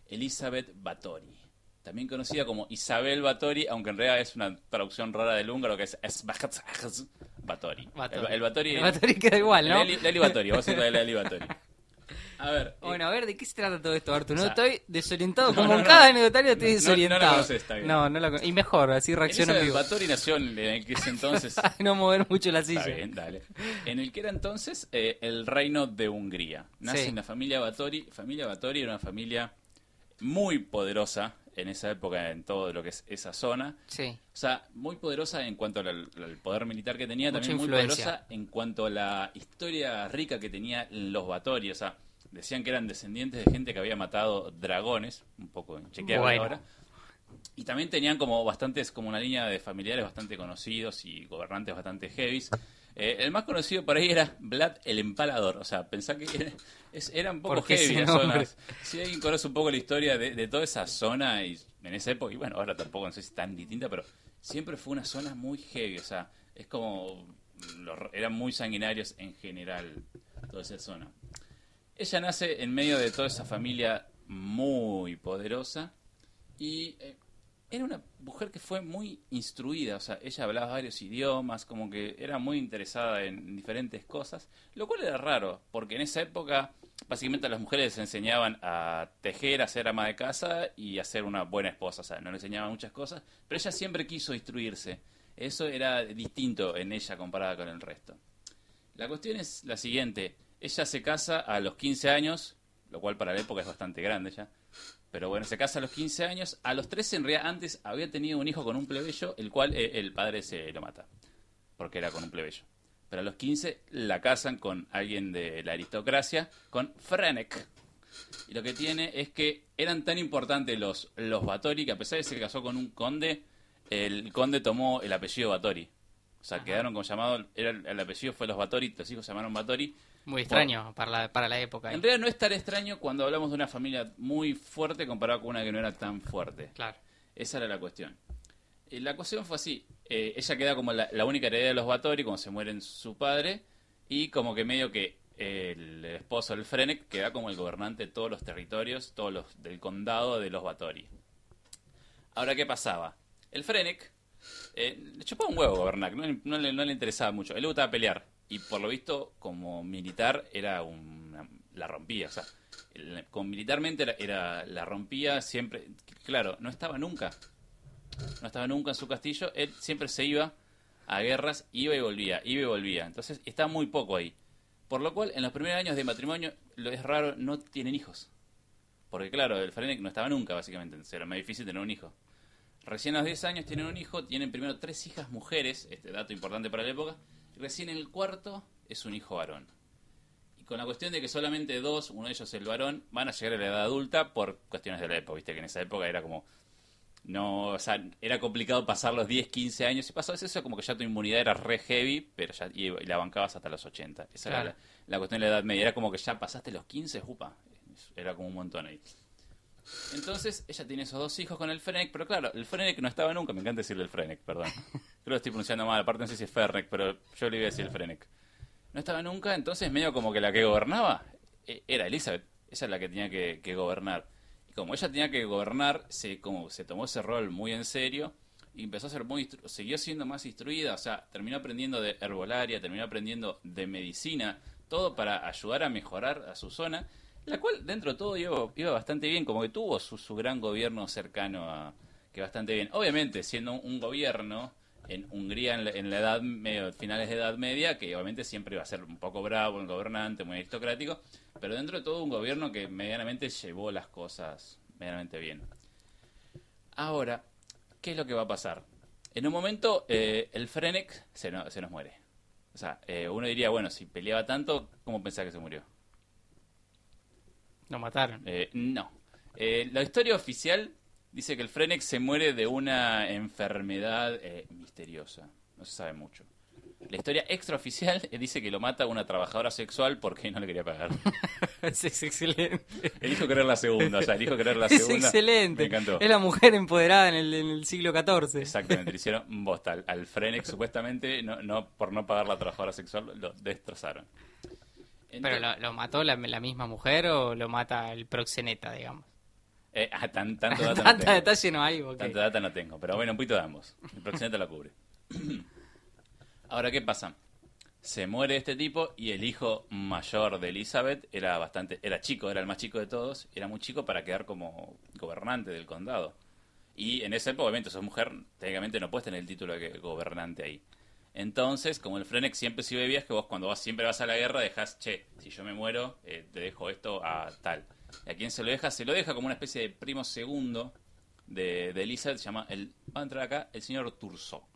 Elizabeth Bathory. También conocida como Isabel Bathory, aunque en realidad es una traducción rara del húngaro que es Bathory. Bathory. El, el Bathory, El Bathory queda igual, ¿no? Leli, Bathory, vos sos de Leli Bathory. A ver. Bueno, eh, a ver, ¿de qué se trata todo esto, Artur? No O sea, estoy desorientado, no, como no, en no. cada anecdotario estoy No, no desorientado. conoces. No, no con- Y mejor, así reacciono en vivo. Bathory nació en en ese entonces. Para no mover mucho la silla. Está bien, dale. En el que era entonces eh, el reino de Hungría. Nace Sí. en la familia Bathory. Familia Bathory era una familia muy poderosa en esa época en todo lo que es esa zona. Sí. O sea, muy poderosa en cuanto al, al poder militar que tenía, Mucha también muy poderosa en cuanto a la historia rica que tenía los Bathory. O sea, decían que eran descendientes de gente que había matado dragones, un poco chequeable Bueno. ahora. Y también tenían como bastantes, como una línea de familiares bastante conocidos y gobernantes bastante heavies. Eh, el más conocido por ahí era Vlad el Empalador. O sea, pensá que era, es- era un poco ¿Por qué heavy las zonas. Si alguien conoce un poco la historia de, de toda esa zona y en esa época, y bueno, ahora tampoco no sé si es tan distinta, pero siempre fue una zona muy heavy. O sea, es como. los- eran muy sanguinarios en general, toda esa zona. Ella nace en medio de toda esa familia muy poderosa y eh, era una mujer que fue muy instruida, o sea, ella hablaba varios idiomas, como que era muy interesada en diferentes cosas, lo cual era raro, porque en esa época básicamente a las mujeres les enseñaban a tejer, a ser ama de casa y a ser una buena esposa, o sea, no le enseñaban muchas cosas, pero ella siempre quiso instruirse. Eso era distinto en ella comparada con el resto. La cuestión es la siguiente. Ella se casa a los 15 años, lo cual para la época es bastante grande ya. Pero bueno, se casa a los 15 años. A los 13, en realidad, antes había tenido un hijo con un plebeyo, el cual eh, el padre se lo mata. Porque era con un plebeyo. Pero a los 15 la casan con alguien de la aristocracia, con Frenek. Y lo que tiene es que eran tan importantes los, los Bathory que a pesar de que se casó con un conde, el conde tomó el apellido Bathory. O sea, quedaron como llamado, era, el apellido fue los Bathory, los hijos se llamaron Bathory. Muy extraño para la, para la época. ¿eh? En realidad no es tan extraño cuando hablamos de una familia muy fuerte comparada con una que no era tan fuerte. Claro. Esa era la cuestión. Eh, la cuestión fue así. Eh, ella queda como la, la única heredera de los Bathory cuando se mueren su padre y como que medio que eh, el esposo, el Frenek, queda como el gobernante de todos los territorios, todos los del condado de los Bathory. Ahora, ¿qué pasaba? El Frenek eh, le chupaba un huevo gobernar, no, le- no le, no le interesaba mucho. Él le gustaba pelear y por lo visto como militar era una, la rompía, o sea, el- como militarmente era, era- la rompía siempre, claro, no estaba nunca, no estaba nunca en su castillo, él siempre se iba a guerras, iba y volvía, iba y volvía, entonces está muy poco ahí. Por lo cual, en los primeros años de matrimonio, lo es raro, no tienen hijos. Porque claro, el Frenek no estaba nunca, básicamente, entonces era más difícil tener un hijo. Recién a los 10 años tienen un hijo, tienen primero tres hijas mujeres, este dato importante para la época, recién el cuarto es un hijo varón. Y con la cuestión de que solamente dos, uno de ellos el varón, van a llegar a la edad adulta por cuestiones de la época, viste que en esa época era como no, o sea, era complicado pasar los 10, 15 años. Si pasabas eso, como que ya tu inmunidad era re heavy, pero ya y, y la bancabas hasta los 80. Esa Claro. era la, la cuestión de la edad media. Era como que ya pasaste los 15, upa. Era como un montón ahí. Entonces, ella tiene esos dos hijos con el Frenek, pero claro, el Frenek no estaba nunca. Me encanta decirle el Frenek, perdón. Creo que estoy pronunciando mal, aparte no sé si es Fernek, pero yo le iba a decir el Frenek. No estaba nunca, entonces medio como que la que gobernaba eh, era Elizabeth. Esa es la que tenía que, que gobernar. Y como ella tenía que gobernar, se, como se tomó ese rol muy en serio y empezó a ser muy siguió siendo más instruida, o sea, terminó aprendiendo de herbolaria, terminó aprendiendo de medicina, todo para ayudar a mejorar a su zona, la cual dentro de todo iba, bastante bien, como que tuvo su, gran gobierno cercano a que bastante bien. Obviamente, siendo un, gobierno en Hungría en la, edad finales de edad media, que obviamente siempre iba a ser un poco bravo, un gobernante muy aristocrático, pero dentro de todo un gobierno que medianamente llevó las cosas medianamente bien. Ahora, ¿qué es lo que va a pasar? En un momento, eh, el Frenek se, no- se nos muere. O sea, eh, uno diría, bueno, si peleaba tanto, ¿cómo pensás que se murió? Lo mataron. Eh, no. Eh, la historia oficial dice que el Frenek se muere de una enfermedad eh, misteriosa. No se sabe mucho. La historia extraoficial dice que lo mata una trabajadora sexual porque no le quería pagar. es, es excelente. Elijo querer la segunda, o sea, elijo querer la Es segunda. excelente. Me encantó. Es la mujer empoderada en el, en el siglo XIV. Exactamente, le hicieron bosta. Al, al Frenex supuestamente, no, no, por no pagar la trabajadora sexual, lo destrozaron. ¿Pero lo, lo mató la, la misma mujer o lo mata el proxeneta, digamos? Eh, ah, tan, tanto data no Tanta tengo. detalle no hay, data no tengo, pero bueno, un poquito de ambos. El proxeneta la cubre. Ahora, ¿qué pasa? Se muere este tipo y el hijo mayor de Elizabeth era bastante, era chico, era el más chico de todos, era muy chico para quedar como gobernante del condado. Y en ese época, obviamente, sos mujer, técnicamente no puedes tener el título de gobernante ahí. Entonces, como el Frenex siempre sirve de viaje, que vos cuando vas, siempre vas a la guerra dejas, che, si yo me muero, eh, te dejo esto a tal. ¿Y a quién se lo deja? Se lo deja como una especie de primo segundo de, de Elizabeth, se llama, el, va a entrar acá, el señor Turso.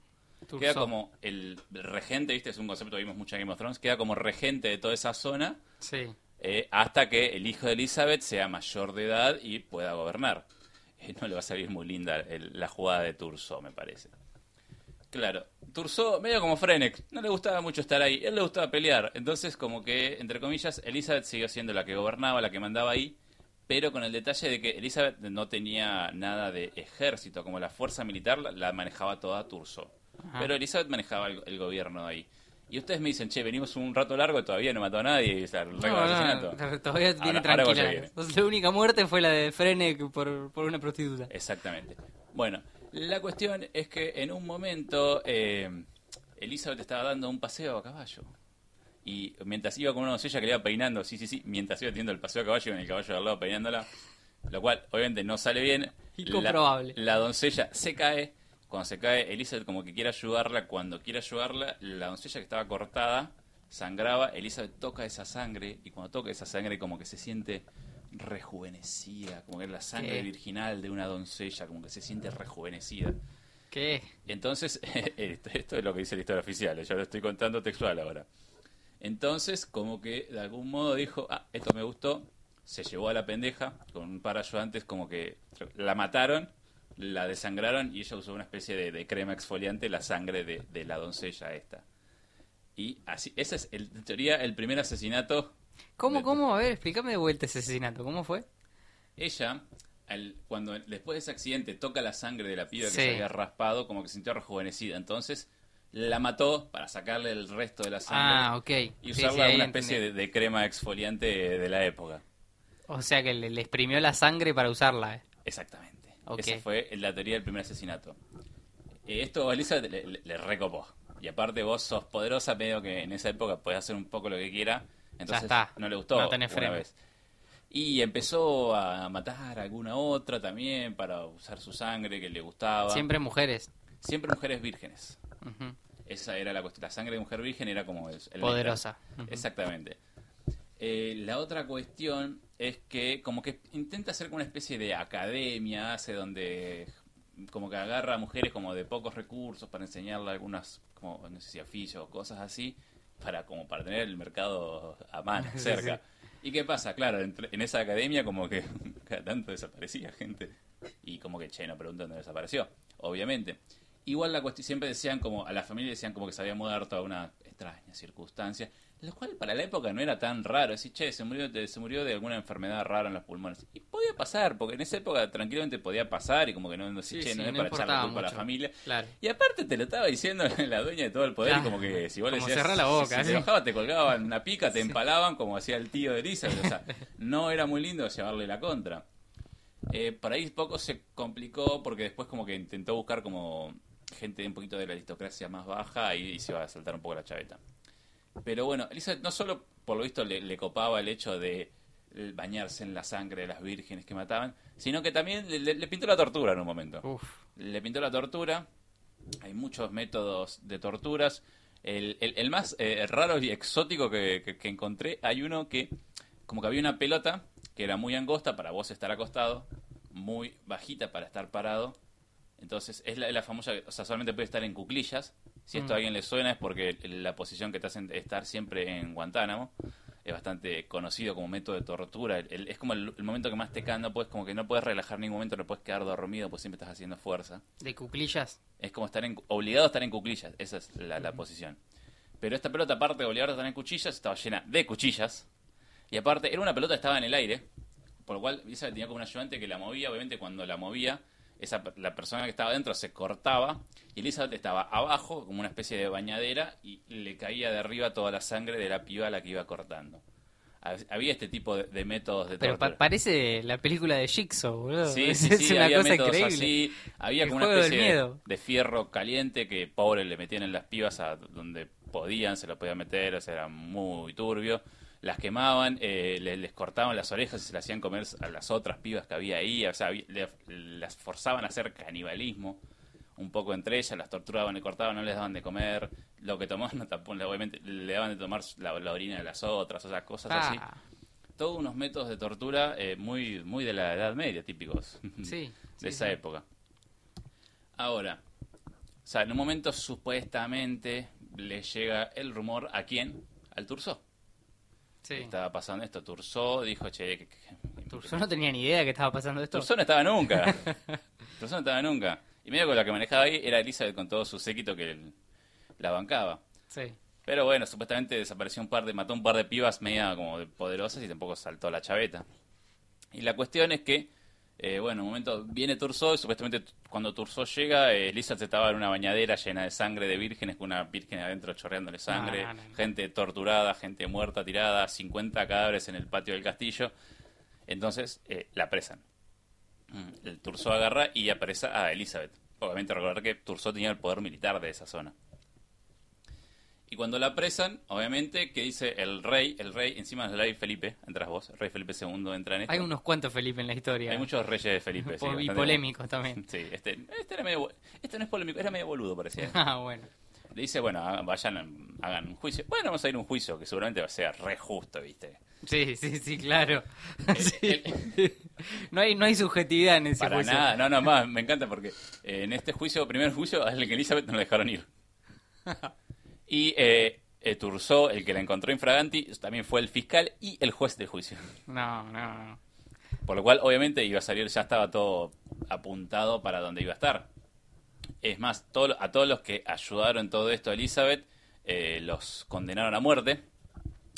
Turso. Queda como el regente, ¿viste? Es un concepto que vimos mucho en Game of Thrones, queda como regente de toda esa zona Sí. eh, hasta que el hijo de Elizabeth sea mayor de edad y pueda gobernar. Eh, no le va a salir muy linda el- la jugada de Turso, me parece. Claro, Turso, medio como Frenex, no le gustaba mucho estar ahí, él le gustaba pelear. Entonces, como que, entre comillas, Elizabeth siguió siendo la que gobernaba, la que mandaba ahí, pero con el detalle de que Elizabeth no tenía nada de ejército, como la fuerza militar la, manejaba toda Turso. Pero Elizabeth manejaba el, el gobierno ahí. Y ustedes me dicen, che, venimos un rato largo y todavía no mató a nadie, o sea, el No, no, asesinato. no, todavía viene Ahora- viene. Entonces, la única muerte fue la de Frenek por, por una prostituta. Exactamente. Bueno, la cuestión es que en un momento eh, Elizabeth estaba dando un paseo a caballo. Y mientras iba con una doncella que le iba peinando, sí, sí, sí, mientras iba teniendo el paseo a caballo, con el caballo de al lado peinándola, lo cual obviamente no sale bien. Incomprobable. La, la doncella se cae. Cuando se cae, Elizabeth como que quiere ayudarla. Cuando quiere ayudarla, la doncella que estaba cortada sangraba. Elizabeth toca esa sangre y cuando toca esa sangre como que se siente rejuvenecida, como que es la sangre ¿Qué? virginal de una doncella, como que se siente rejuvenecida. ¿Qué? Entonces, esto, esto es lo que dice la historia oficial, yo lo estoy contando textual ahora. Entonces, como que de algún modo dijo, ah, esto me gustó, se llevó a la pendeja con un par de ayudantes, como que la mataron, la desangraron y ella usó una especie de, de crema exfoliante, la sangre de, de la doncella esta. Y así, ese es el- en teoría el primer asesinato. ¿Cómo, cómo? A ver, explícame de vuelta ese asesinato. ¿Cómo fue? Ella, al- cuando después de ese accidente toca la sangre de la piba que Sí. se había raspado, como que se sintió rejuvenecida. Entonces la mató para sacarle el resto de la sangre Ah, ok. y usarla sí, una especie de, de crema exfoliante de la época. O sea que le, le exprimió la sangre para usarla. eh. Exactamente. Esa fue la teoría del primer asesinato. Eh, esto a le- le recopó. Y aparte vos sos poderosa, medio que en esa época podés hacer un poco lo que quiera. Entonces está. no le gustó No tenés una freno. vez. Y empezó a matar a alguna otra también para usar su sangre que le gustaba. Siempre mujeres. Siempre mujeres vírgenes. Esa era la cuestión. La sangre de mujer virgen era como el, el Poderosa. Exactamente. Eh, la otra cuestión es que como que intenta hacer como una especie de academia, hace donde como que agarra a mujeres como de pocos recursos para enseñarle algunas, como no sé si oficios o cosas así, para como para tener el mercado a mano, cerca. ¿Y qué pasa? Claro, en esa academia como que cada tanto desaparecía gente. Y como que, che, no preguntan dónde desapareció, obviamente. Igual la cuestión, siempre decían como, a la familia decían como que se había muerto a una extraña circunstancia, lo cual para la época no era tan raro. Decir, che, se murió, de, se murió de alguna enfermedad rara en los pulmones. Y podía pasar, porque en esa época tranquilamente podía pasar y como que no, no, Sí, che, sí, no es no para echarle importaba culpa a la familia. Claro. Y aparte te lo estaba diciendo la dueña de todo el poder, Claro. y como que si vos le decías, cerrá la boca, si sí. enojaba te colgaban una pica, te empalaban como hacía el tío de Elizabeth. O sea, no era muy lindo llevarle la contra. Eh, por ahí poco se complicó porque después como que intentó buscar como gente un poquito de la aristocracia más baja y, y se iba a saltar un poco la chaveta. Pero bueno, Elizabeth no solo por lo visto le, le copaba el hecho de bañarse en la sangre de las vírgenes que mataban, sino que también le, le- le pintó la tortura en un momento Uf. le pintó la tortura. Hay muchos métodos de torturas. El, el- el más eh, raro y exótico que, que- que encontré, hay uno que, como que había una pelota que era muy angosta para vos estar acostado, muy bajita para estar parado. Entonces, es la, la famosa, o sea, solamente puede estar en cuclillas. Si esto a alguien le suena es porque la posición que te hacen estar siempre en Guantánamo es bastante conocido como método de tortura. El- el- es como el, el momento que más te cae, no puedes, como que no puedes relajar en ningún momento, no puedes quedar dormido, pues siempre estás haciendo fuerza. De cuclillas. Es como estar en, obligado a estar en cuclillas, esa es la, la posición. Pero esta pelota, aparte de obligar a tener cuchillas, estaba llena de cuchillas. Y aparte, era una pelota que estaba en el aire. Por lo cual, Elizabeth tenía como un ayudante que la movía. Obviamente, cuando la movía, esa, la persona que estaba dentro se cortaba. Y Elizabeth estaba abajo, como una especie de bañadera. Y le caía de arriba toda la sangre de la piba a la que iba cortando. Hab- Había este tipo de, de métodos de Pero tortura. pa- parece la película de Jigsaw, boludo. Sí, es, sí, es sí, una había cosa métodos increíble. así. Había El como una especie de, de fierro caliente que pobre le metían en las pibas a donde podían, se lo podían meter, o sea, era muy turbio. Las quemaban, eh, le- les, cortaban las orejas y se las hacían comer a las otras pibas que había ahí, o sea, le- las forzaban a hacer canibalismo un poco entre ellas, las torturaban, le cortaban, no les daban de comer, lo que tomaban, no, tampoco, obviamente le daban de tomar la, la orina de las otras, o sea, cosas así. Ah, Todos unos métodos de tortura eh, muy, muy de la Edad Media, típicos sí. de sí, esa sí. época. Ahora, o sea, en un momento supuestamente le llega el rumor a quién? Al Tursó. Sí. Estaba pasando esto. Tursó dijo, che, Yo no tenía ni idea que estaba pasando esto. Tursó no estaba nunca. Tursó no estaba nunca. Y medio que la que manejaba ahí era Elizabeth con todo su séquito que la bancaba. Sí. Pero bueno, supuestamente desapareció un par de, mató un par de pibas media como de poderosas y tampoco saltó la chaveta. Y la cuestión es que, eh, bueno, en un momento viene Tursó y supuestamente cuando Tursó llega, eh, Elizabeth estaba en una bañadera llena de sangre de vírgenes, con una virgen adentro chorreándole sangre, No, no, no. gente torturada, gente muerta, tirada, 50 cadáveres en el patio del castillo. Entonces, eh, la apresan. Mm, El Tursó agarra y apresa a Elizabeth. Obviamente recordar que Tursó tenía el poder militar de esa zona. Y cuando la apresan, obviamente, que dice el rey, el rey, encima del rey Felipe, entras vos, el rey Felipe II entra en esto. Hay unos cuantos Felipe en la historia. Hay muchos reyes de Felipe, sí, y polémicos también. Sí, este, este era medio, este no es polémico, era medio boludo, parecía. Ah, bueno. Le dice, bueno, vayan, hagan un juicio. Bueno, vamos a ir a un juicio que seguramente va a ser re justo, ¿viste? Sí, sí, sí, claro. Sí. No hay no hay subjetividad en ese Para juicio. nada, no, no, más, me encanta porque eh, en este juicio, primer juicio, al que Elizabeth no la dejaron ir. Y eh, el que la encontró infraganti, también fue el fiscal y el juez del juicio. No, no, no. Por lo cual, obviamente, iba a salir, ya estaba todo apuntado para donde iba a estar. Es más, todo- a todos los que ayudaron en todo esto a Elizabeth, eh, los condenaron a muerte.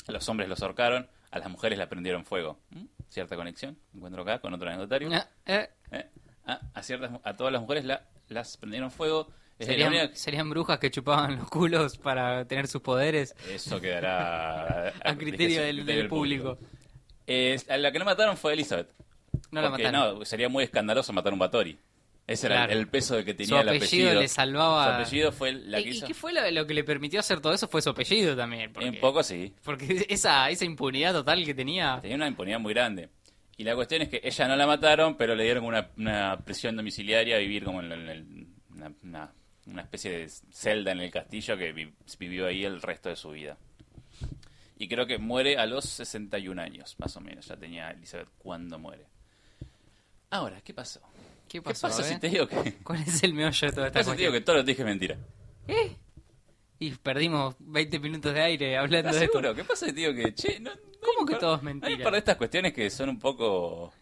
Los hombres los ahorcaron, a las mujeres la prendieron fuego. ¿Mm? Cierta conexión, encuentro acá con otro anecdotario. Ah, eh, ¿Eh? Ah, a, ciertas, a todas las mujeres la- las prendieron fuego. Serían, única- serían brujas que chupaban los culos para tener sus poderes Eso quedará a criterio del, público. Eh, a la que no mataron fue Elizabeth. No la mataron. No, sería muy escandaloso matar un Batori. Ese era el, el peso de que tenía Su el apellido apellido. le salvaba- Su apellido fue la ¿Y, que y hizo. qué fue lo, lo que le permitió hacer todo eso? Fue su apellido también. Porque, Un poco sí. Porque esa, esa impunidad total que tenía. Tenía una impunidad muy grande. Y la cuestión es que ella no la mataron, pero le dieron una, una prisión domiciliaria a vivir como en, el- en una, una- una especie de celda en el castillo que vi- vivió ahí el resto de su vida. Y creo que muere a los 61 años, más o menos. Ya tenía Elizabeth cuando muere. Ahora, ¿qué pasó? ¿Qué ¿Qué pasó? pasa eh? si te digo que, ¿Cuál es el meollo de toda ¿qué esta si te digo que todo lo que dije es mentira? ¿Eh? Y perdimos 20 minutos de aire hablando ¿Estás de esto. seguro? ¿Qué pasa si te digo que, che, no, no ¿Cómo que todo es no hay mentira? par de estas cuestiones que son un poco,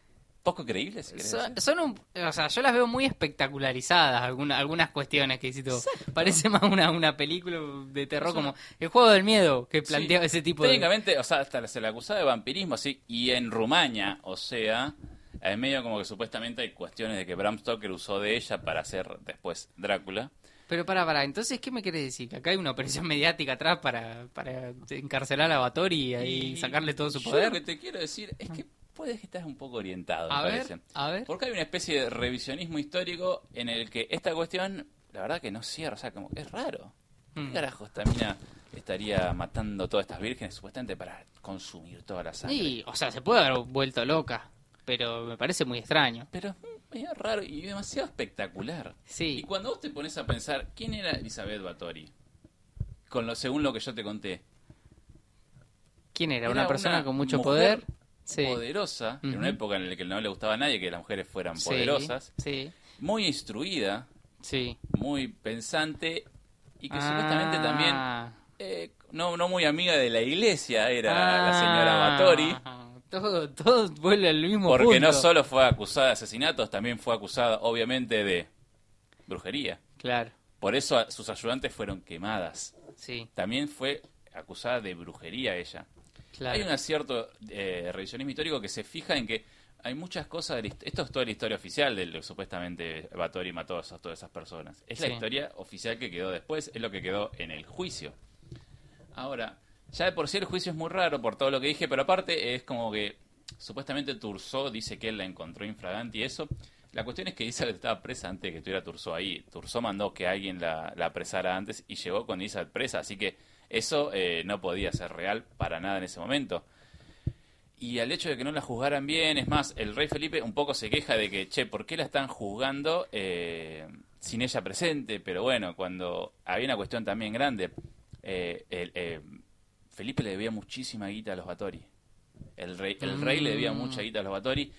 poco creíbles, si Son, un, o sea, yo las veo muy espectacularizadas, alguna- algunas cuestiones que hiciste. Parece más una, una película de terror Es como El juego del miedo que planteaba Sí. ese tipo de... Técnicamente, o sea, hasta se le acusaba de vampirismo, sí, y en Rumania, o sea, en medio como que supuestamente hay cuestiones de que Bram Stoker usó de ella para hacer después Drácula. Pero para, para, entonces, ¿qué me querés decir? ¿Que acá hay una operación mediática atrás para, para encarcelar a Batori y, sacarle todo su yo poder? lo que te quiero decir es que puedes que estás un poco orientado, A me ver, parece. a ver. Porque hay una especie de revisionismo histórico en el que esta cuestión, la verdad que no cierra, o sea, como es raro. ¿Qué Mm. carajo esta mina estaría matando todas estas vírgenes supuestamente para consumir toda la sangre? Sí, o sea, se puede haber vuelto loca, pero me parece muy extraño. Pero es medio raro y demasiado espectacular. Sí. Y cuando vos te pones a pensar, ¿quién era Elizabeth Bathory? Con lo, según lo que yo te conté. ¿Quién era? Era ¿Una persona con mucho poder? Sí. Poderosa, en una época en la que no le gustaba a nadie que las mujeres fueran Sí, poderosas. Sí, Muy instruida, muy pensante y que supuestamente Ah. también eh, no, no muy amiga de la iglesia era la señora Bathory. Ah, Todo, todo vuelve al mismo Porque punto. no solo fue acusada de asesinatos, también fue acusada obviamente de brujería. Claro. Por eso sus ayudantes fueron quemadas. Sí, también fue acusada de brujería ella. Claro. Hay un cierto eh, revisionismo histórico que se fija en que hay muchas cosas, de esto es toda la historia oficial de lo que supuestamente Batori mató a esas- todas esas personas. Es la historia oficial que quedó después, es lo que quedó en el juicio. Ahora, ya de por sí el juicio es muy raro por todo lo que dije, pero aparte es como que supuestamente Tursó dice que él la encontró infragante y eso. La cuestión es que Isabel estaba presa antes de que estuviera Tursó ahí. Tursó mandó que alguien la, la apresara antes y llegó con Isabel presa, así que eso eh, no podía ser real para nada en ese momento. Y al hecho de que no la juzgaran bien, es más, el rey Felipe un poco se queja de que, che, ¿por qué la están juzgando eh, sin ella presente? Pero bueno, cuando había una cuestión también grande, eh, eh, Felipe le debía muchísima guita a los Batori. El rey, el rey le debía Mm. mucha guita a los Batori.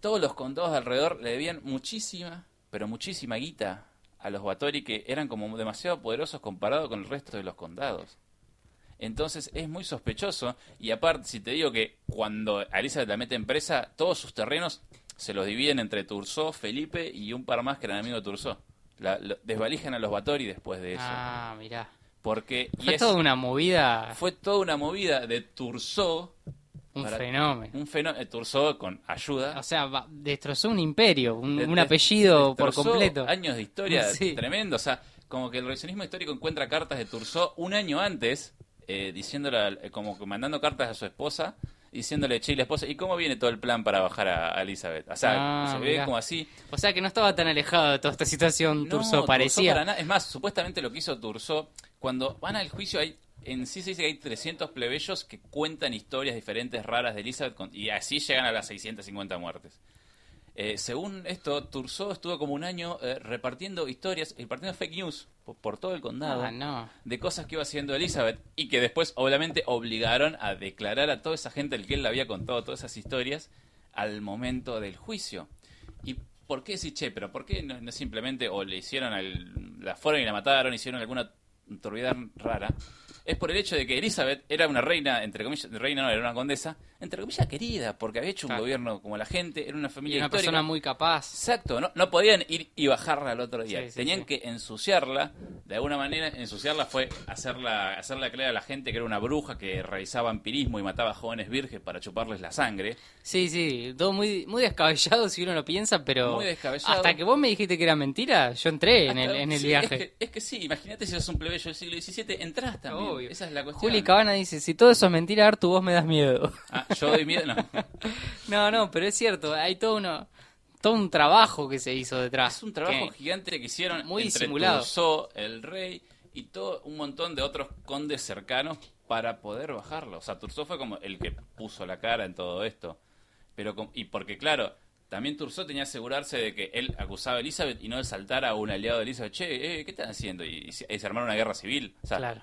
Todos los condados de alrededor le debían muchísima, pero muchísima guita a los Batori que eran como demasiado poderosos comparado con el resto de los condados. Entonces es muy sospechoso. Y aparte, si te digo que cuando Elizabeth la mete en presa, todos sus terrenos se los dividen entre Tursó, Felipe y un par más que eran amigos de Tursó. La- lo- desvalijan a los Batori después de eso. Ah, mirá. Porque y Fue es- toda una movida, fue toda una movida de Tursó. Un para- fenómeno. Un fenómeno. Tursó con ayuda. O sea, va- destrozó un imperio, un, de- un de- apellido por completo. Años de historia Sí. tremendo. O sea, como que el revisionismo histórico encuentra cartas de Tursó un año antes, eh, diciéndole, eh, como que mandando cartas a su esposa, diciéndole, che, y la esposa, ¿y cómo viene todo el plan para bajar a, a Elizabeth? O sea, Ah, se ve mirá. como así. O sea que no estaba tan alejado de toda esta situación, No, parecía. para. Es más, supuestamente lo que hizo Tursó, cuando van al juicio hay en sí se dice que hay 300 plebeyos que cuentan historias diferentes raras de Elizabeth con- y así llegan a las 650 muertes. Eh, según esto, Tursó estuvo como un año eh, repartiendo historias, y repartiendo fake news por, por todo el condado Ah, no. de cosas que iba haciendo Elizabeth y que después obviamente obligaron a declarar a toda esa gente el que él le había contado todas esas historias al momento del juicio. ¿Y por qué decir, che, pero por qué no, no simplemente o le hicieron, al, la fueron y la mataron, hicieron alguna turbiedad rara? Es por el hecho de que Elizabeth era una reina, entre comillas, reina no, era una condesa, entre comillas querida, porque había hecho un Claro. gobierno como la gente, era una Y familia una histórica. persona muy capaz. Exacto, no, no podían ir y bajarla al otro día. Sí, sí, Tenían sí. que ensuciarla. De alguna manera, ensuciarla fue hacerla, hacerla creer a la gente que era una bruja que realizaba vampirismo y mataba jóvenes virgen para chuparles la sangre. Sí, sí, todo muy, muy descabellado si uno lo piensa, pero Muy descabellado. hasta que vos me dijiste que era mentira, yo entré en el, en el viaje. Es que, es que sí, imagínate si sos un plebeyo del siglo XVII, entras también. Obvio. Esa es la cuestión. Juli Cabana dice, si todo eso es mentira, Artu, vos me das miedo. Ah, yo doy miedo. No. no, no, pero es cierto, hay todo uno, todo un trabajo que se hizo detrás. Es un trabajo que- gigante que hicieron Muy entre disimulado. Tursó, el rey y todo un montón de otros condes cercanos para poder bajarlo. O sea, Tursó fue como el que puso la cara en todo esto. Pero y porque claro, también Tursó tenía que asegurarse de que él acusaba a Elizabeth y no de saltar a un aliado de Elizabeth, che, eh, ¿qué están haciendo? Y, y se, y se armaron una guerra civil. O sea, Claro.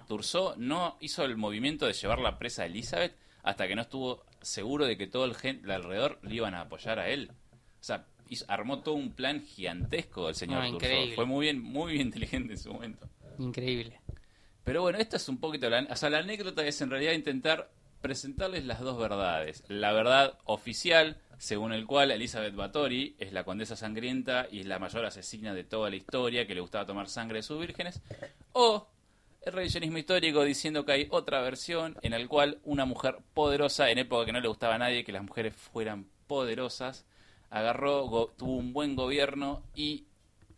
No hizo el movimiento de llevar la presa a Elizabeth hasta que no estuvo seguro de que todo el gen de alrededor le iban a apoyar a él. O sea, hizo- armó todo un plan gigantesco el señor No, increíble. Fue muy bien, muy bien inteligente en su momento. Increíble. Pero bueno, esta es un poquito la, o sea, la anécdota es en realidad intentar presentarles las dos verdades. La verdad oficial, según el cual Elizabeth Bathory es la condesa sangrienta y es la mayor asesina de toda la historia, que le gustaba tomar sangre de sus vírgenes, o el revisionismo histórico diciendo que hay otra versión en la cual una mujer poderosa, en época que no le gustaba a nadie que las mujeres fueran poderosas, agarró, tuvo un buen gobierno y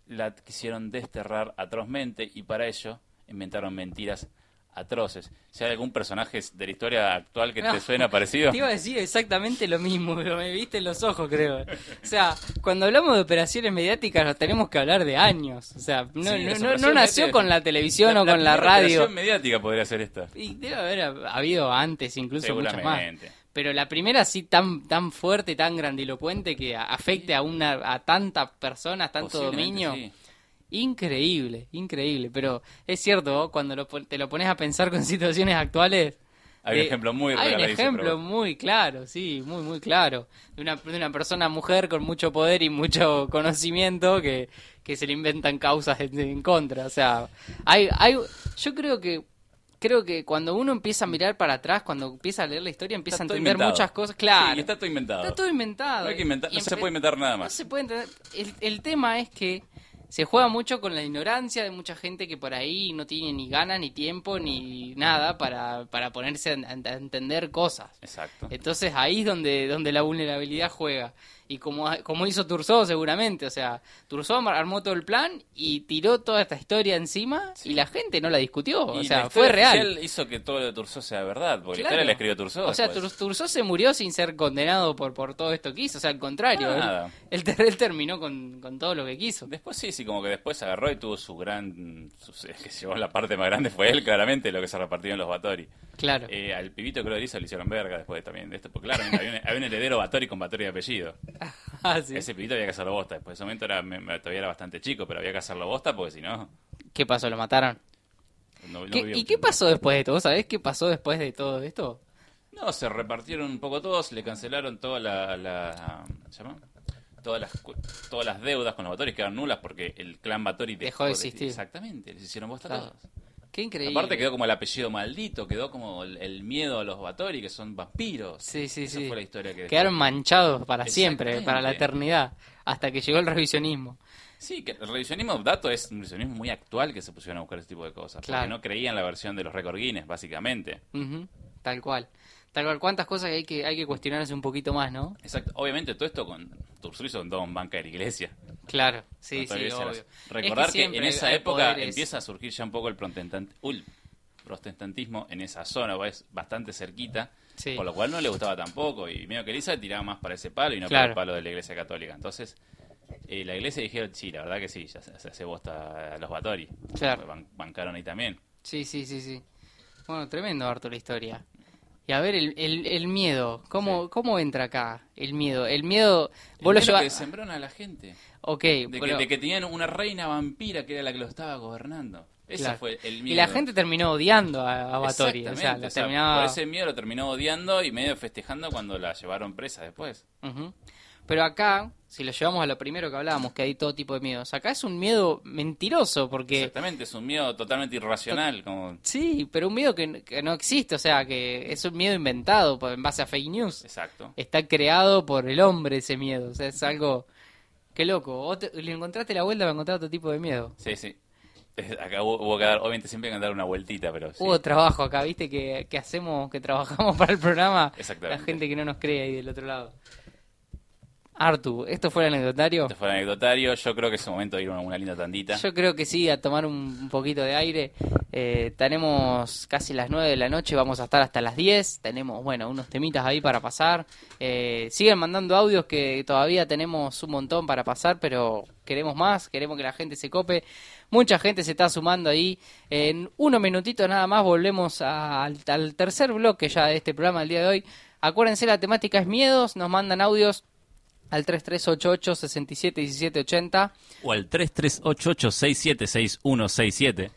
la quisieron desterrar atrozmente y para ello inventaron mentiras atroces. Si hay algún personaje de la historia actual que te suena parecido, Te iba a decir exactamente lo mismo, pero me viste en los ojos, creo. O sea, cuando hablamos de operaciones mediáticas nos tenemos que hablar de años. O sea, no, Sí, nació con la televisión o con la primera radio. operación mediática podría ser esta. Y debe haber habido antes, incluso muchas más. Pero la primera sí tan tan fuerte, tan grandilocuente que afecte a una a tantas personas, tanto dominio. sí. Increíble, increíble. Pero es cierto, cuando lo te lo pones a pensar con situaciones actuales. Hay un eh, ejemplo muy Hay un ejemplo pero- muy claro, sí, muy, muy claro. De una, de una persona mujer con mucho poder y mucho conocimiento que, que se le inventan causas en, en contra. O sea, hay, hay, yo creo que creo que cuando uno empieza a mirar para atrás, cuando empieza a leer la historia, empieza a entender inventado. muchas cosas. Claro, Sí, está todo inventado. Está todo inventado. No, hay que inventar- Y no se puede inventar nada No más. se puede entender. El, el tema es que se juega mucho con la ignorancia de mucha gente que por ahí no tiene ni ganas, ni tiempo, ni nada para, para ponerse a, a entender cosas. Exacto. Entonces ahí es donde, donde la vulnerabilidad juega. Y como, como hizo Turzó seguramente, o sea, Turzó armó todo el plan y tiró toda esta historia encima y la gente no la discutió, o sea, fue real. hizo que todo lo de Turzó sea verdad, porque Claro. la historia la escribió Turzó. O sea, después. Tur- Turzó se murió sin ser condenado por, por todo esto que hizo, o sea, al contrario, él, Nada. él él terminó con, con todo lo que quiso. Después sí, sí, como que después agarró y tuvo su gran... su- es que llevó la parte más grande fue él, claramente, lo que se repartió en los Batori. Claro. Eh, al pibito creo que hizo le hicieron verga después también de esto, porque claro, había un, había un heredero Batori con Batori de apellido. Ah, sí. Ese pibito había que hacerlo bosta. Después de ese momento era, me- me- todavía era bastante chico, pero había que hacerlo bosta porque si no... ¿Qué pasó? ¿Lo mataron? no- no ¿Qué- vivía ¿Y qué pasó después de todo? ¿Vos ¿Sabés qué pasó después de todo esto? No, se repartieron un poco todos, le cancelaron toda la... la ¿se llama? Todas las, todas las deudas con los Batoris quedaron nulas porque el clan Batori Dejó de existir. Exactamente, les hicieron bosta a Claro. todos. Qué increíble. Aparte quedó como el apellido maldito, quedó como el, el miedo a los Batori, que son vampiros. Sí, sí, Esa sí. fue la historia que. Quedaron manchados para siempre, para la eternidad, hasta que llegó el revisionismo. Sí, que el revisionismo dato es un revisionismo muy actual que se pusieron a buscar ese tipo de cosas. Claro. Porque no creían la versión de los récord Guinness, básicamente. Ujú, Tal cual. Tal cual, cuántas cosas que hay que, hay que cuestionarse un poquito más, ¿no? Exacto. Obviamente todo esto con con todo en banca de la iglesia. Claro, sí, sí, obvio. Recordar Es que, en esa época poderes- empieza a surgir ya un poco el protestantismo, en esa zona, es bastante cerquita, Sí. por lo cual no le gustaba tampoco. Y medio que Elisa tiraba más para ese palo y no Claro. para el palo de la iglesia católica. Entonces, eh, la iglesia dijeron, sí, la verdad que sí, ya se, hace bosta a los Batori. Claro. Ban- bancaron ahí también. Sí, sí, sí, sí. Bueno, tremendo, harto la historia. Y a ver, el, el, el miedo, ¿cómo, ¿cómo entra acá el miedo? El miedo, vos lo El miedo llevas... que sembraron a la gente. Ok, De que, pero- de que tenían una reina vampira que era la que lo estaba gobernando. Ese claro. fue el miedo. Y la gente terminó odiando a, a Batory, o sea, Exactamente, la o sea, terminaba... Por ese miedo lo terminó odiando y medio festejando cuando la llevaron presa después. Ujú. Pero acá, si lo llevamos a lo primero que hablábamos, que hay todo tipo de miedos, acá es un miedo mentiroso, porque... Exactamente, es un miedo totalmente irracional. Como... Sí, pero un miedo que, que no existe, o sea, que es un miedo inventado en base a fake news. Exacto. Está creado por el hombre ese miedo, o sea, es algo... Qué loco, vos te- le encontraste la vuelta para encontrar otro tipo de miedo. Sí, sí. Acá hubo, hubo que dar, obviamente siempre hay que dar una vueltita, pero sí. Hubo trabajo acá, viste, que, que hacemos, que trabajamos para el programa, la Exactamente. gente que no nos cree ahí del otro lado. Artu, ¿esto fue el anecdotario? Este fue el anecdotario. Yo creo que es el momento de ir a una, una linda tandita. Yo creo que sí, a tomar un, un poquito de aire. Eh, tenemos casi las 9 de la noche, vamos a estar hasta las 10. Tenemos, bueno, unos temitas ahí para pasar. Eh, siguen mandando audios que todavía tenemos un montón para pasar, pero queremos más, queremos que la gente se cope. Mucha gente se está sumando ahí. En unos minutitos nada más volvemos a- al, al tercer bloque ya de este programa del día de hoy. Acuérdense, la temática es miedos, nos mandan audios al 3388 671780 O al 3388-676167.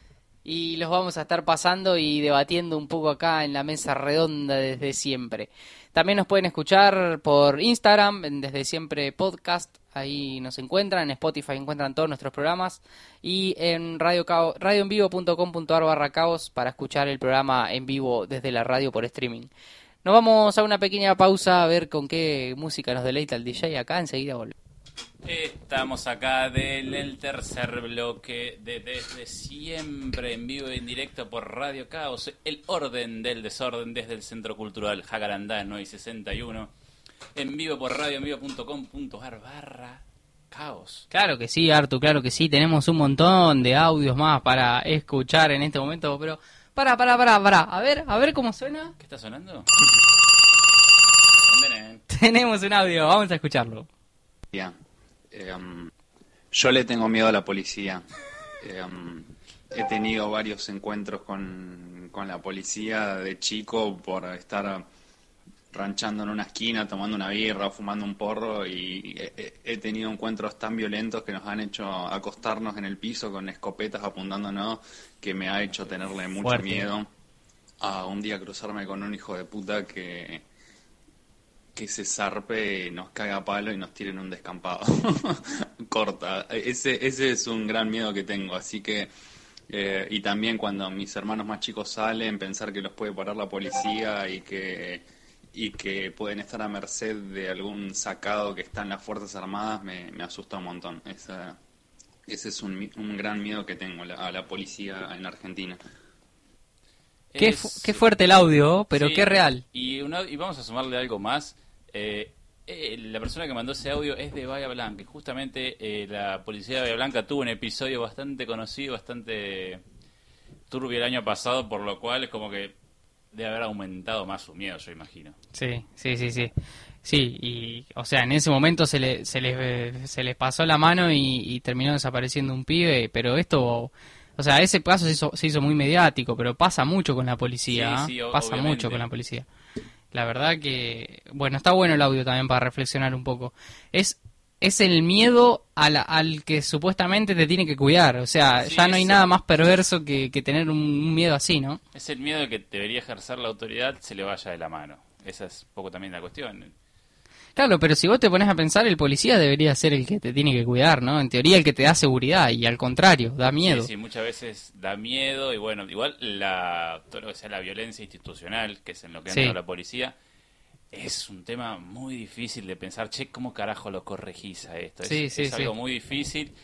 y los vamos a estar pasando y debatiendo un poco acá en la mesa redonda desde siempre. También nos pueden escuchar por Instagram, en desde siempre podcast, ahí nos encuentran, en Spotify encuentran todos nuestros programas y en radio radioenvivo.com.ar barra caos para escuchar el programa en vivo desde la radio por streaming. Nos vamos a una pequeña pausa a ver con qué música nos deleita el DJ acá, enseguida volvemos. Estamos acá del el tercer bloque de Desde Siempre en vivo y en directo por Radio Caos, el orden del desorden desde el Centro Cultural Jacarandá 961, en vivo por radioenvivo.com.ar barra caos. Claro que sí, Artu, claro que sí. Tenemos un montón de audios más para escuchar en este momento, pero para, para, para, para. A ver, a ver cómo suena. ¿Qué está sonando? Tenemos un audio, vamos a escucharlo. Ya. Em, yo le tengo miedo a la policía. Em, he tenido varios encuentros con, con la policía de chico por estar ranchando en una esquina, tomando una birra, fumando un porro y he, tenido encuentros tan violentos que nos han hecho acostarnos en el piso con escopetas apuntándonos que me ha hecho tenerle mucho Fuerte. miedo a un día cruzarme con un hijo de puta que que se zarpe, nos caga a palo y nos tiren un descampado. Corta. Ese, ese es un gran miedo que tengo. Así que, eh, y también cuando mis hermanos más chicos salen, pensar que los puede parar la policía y que, y que pueden estar a merced de algún sacado que está en las Fuerzas Armadas, me, me asusta un montón. Esa, ese es un, gran miedo que tengo la- a la policía en Argentina. Qué, Es- fu- qué fuerte el audio, pero Sí, qué real. Y, una- y vamos a sumarle algo más. Eh, eh, la persona que mandó ese audio es de Bahía Blanca. Y justamente eh, la policía de Bahía Blanca tuvo un episodio bastante conocido, bastante turbio el año pasado, por lo cual es como que debe haber aumentado más su miedo, yo imagino. Sí, sí, sí, sí. Sí, y, o sea, en ese momento se, le, se, les, se les pasó la mano y, y terminó desapareciendo un pibe, pero esto, o sea, ese caso se hizo, se hizo muy mediático, pero pasa mucho con la policía, Sí, ¿ah? sí, pasa obviamente. mucho con la policía. La verdad que, bueno, está bueno el audio también para reflexionar un poco. Es es el miedo a la- al que supuestamente te tiene que cuidar, o sea, Sí, ya no hay nada más perverso que, que tener un, un miedo así, ¿no? Es el miedo de que debería ejercer la autoridad se le vaya de la mano. Esa es un poco también la cuestión. Claro, pero si vos te pones a pensar, el policía debería ser el que te tiene que cuidar, ¿no? En teoría el que te da seguridad y al contrario, da miedo. Sí, sí, muchas veces da miedo y bueno, igual la, todo lo que sea la violencia institucional, que es en lo que Sí. entra la policía, es un tema muy difícil de pensar, che, ¿cómo carajo lo corregís a esto? Es, Sí, sí, es sí. algo muy difícil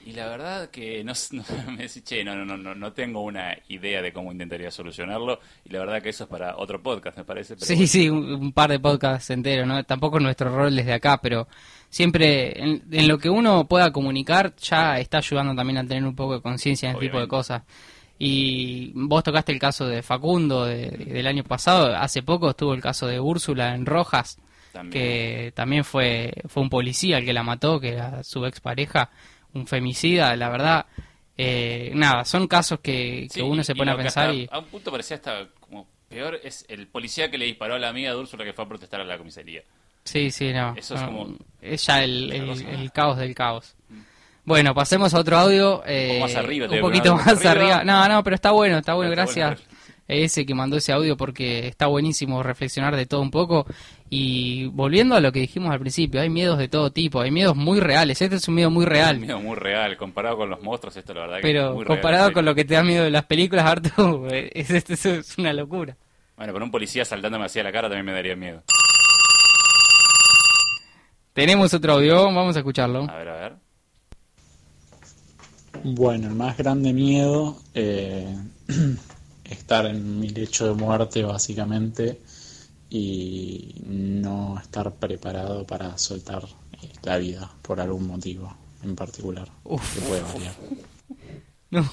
y la verdad que no, no- me decís, che, no, no, no, no, no tengo una idea de cómo intentaría solucionarlo y la verdad que eso es para otro podcast, me parece. pero Sí, bueno. sí, un, un par de podcasts enteros, ¿no? Tampoco es nuestro rol desde acá, pero siempre en, en lo que uno pueda comunicar ya está ayudando también a tener un poco de conciencia en este tipo de cosas. Y vos tocaste el caso de Facundo de- del año pasado, hace poco estuvo el caso de Úrsula en Rojas, También. que también fue, fue un policía el que la mató, que era su expareja, un femicida, la verdad. eh, nada, son casos que, que Sí, uno se pone a pensar y... A un punto parecía hasta como peor es el policía que le disparó a la amiga de Úrsula que fue a protestar a la comisaría. Sí, sí, no. Eso es no, como- Es ya el, el caos del caos. Bueno, pasemos a otro audio. eh, más arriba, te Un poquito más arriba. arriba. No, no, pero está bueno, está bueno. Está Gracias bueno. ese que mandó ese audio porque está buenísimo reflexionar de todo un poco. Y volviendo a lo que dijimos al principio, hay miedos de todo tipo, hay miedos muy reales. Este es un miedo muy Un real. miedo muy real, comparado con los monstruos, esto la verdad que es Pero muy real, comparado con lo que te da miedo de las películas, Artu, es, es, es- es una locura. Bueno, pero un policía saltándome hacia la cara también me daría miedo. Tenemos otro audio, vamos a escucharlo. A ver, a ver. Bueno, el más grande miedo, eh, estar en mi lecho de muerte básicamente y no estar preparado para soltar eh, la vida por algún motivo en particular Uf. que puede variar. No,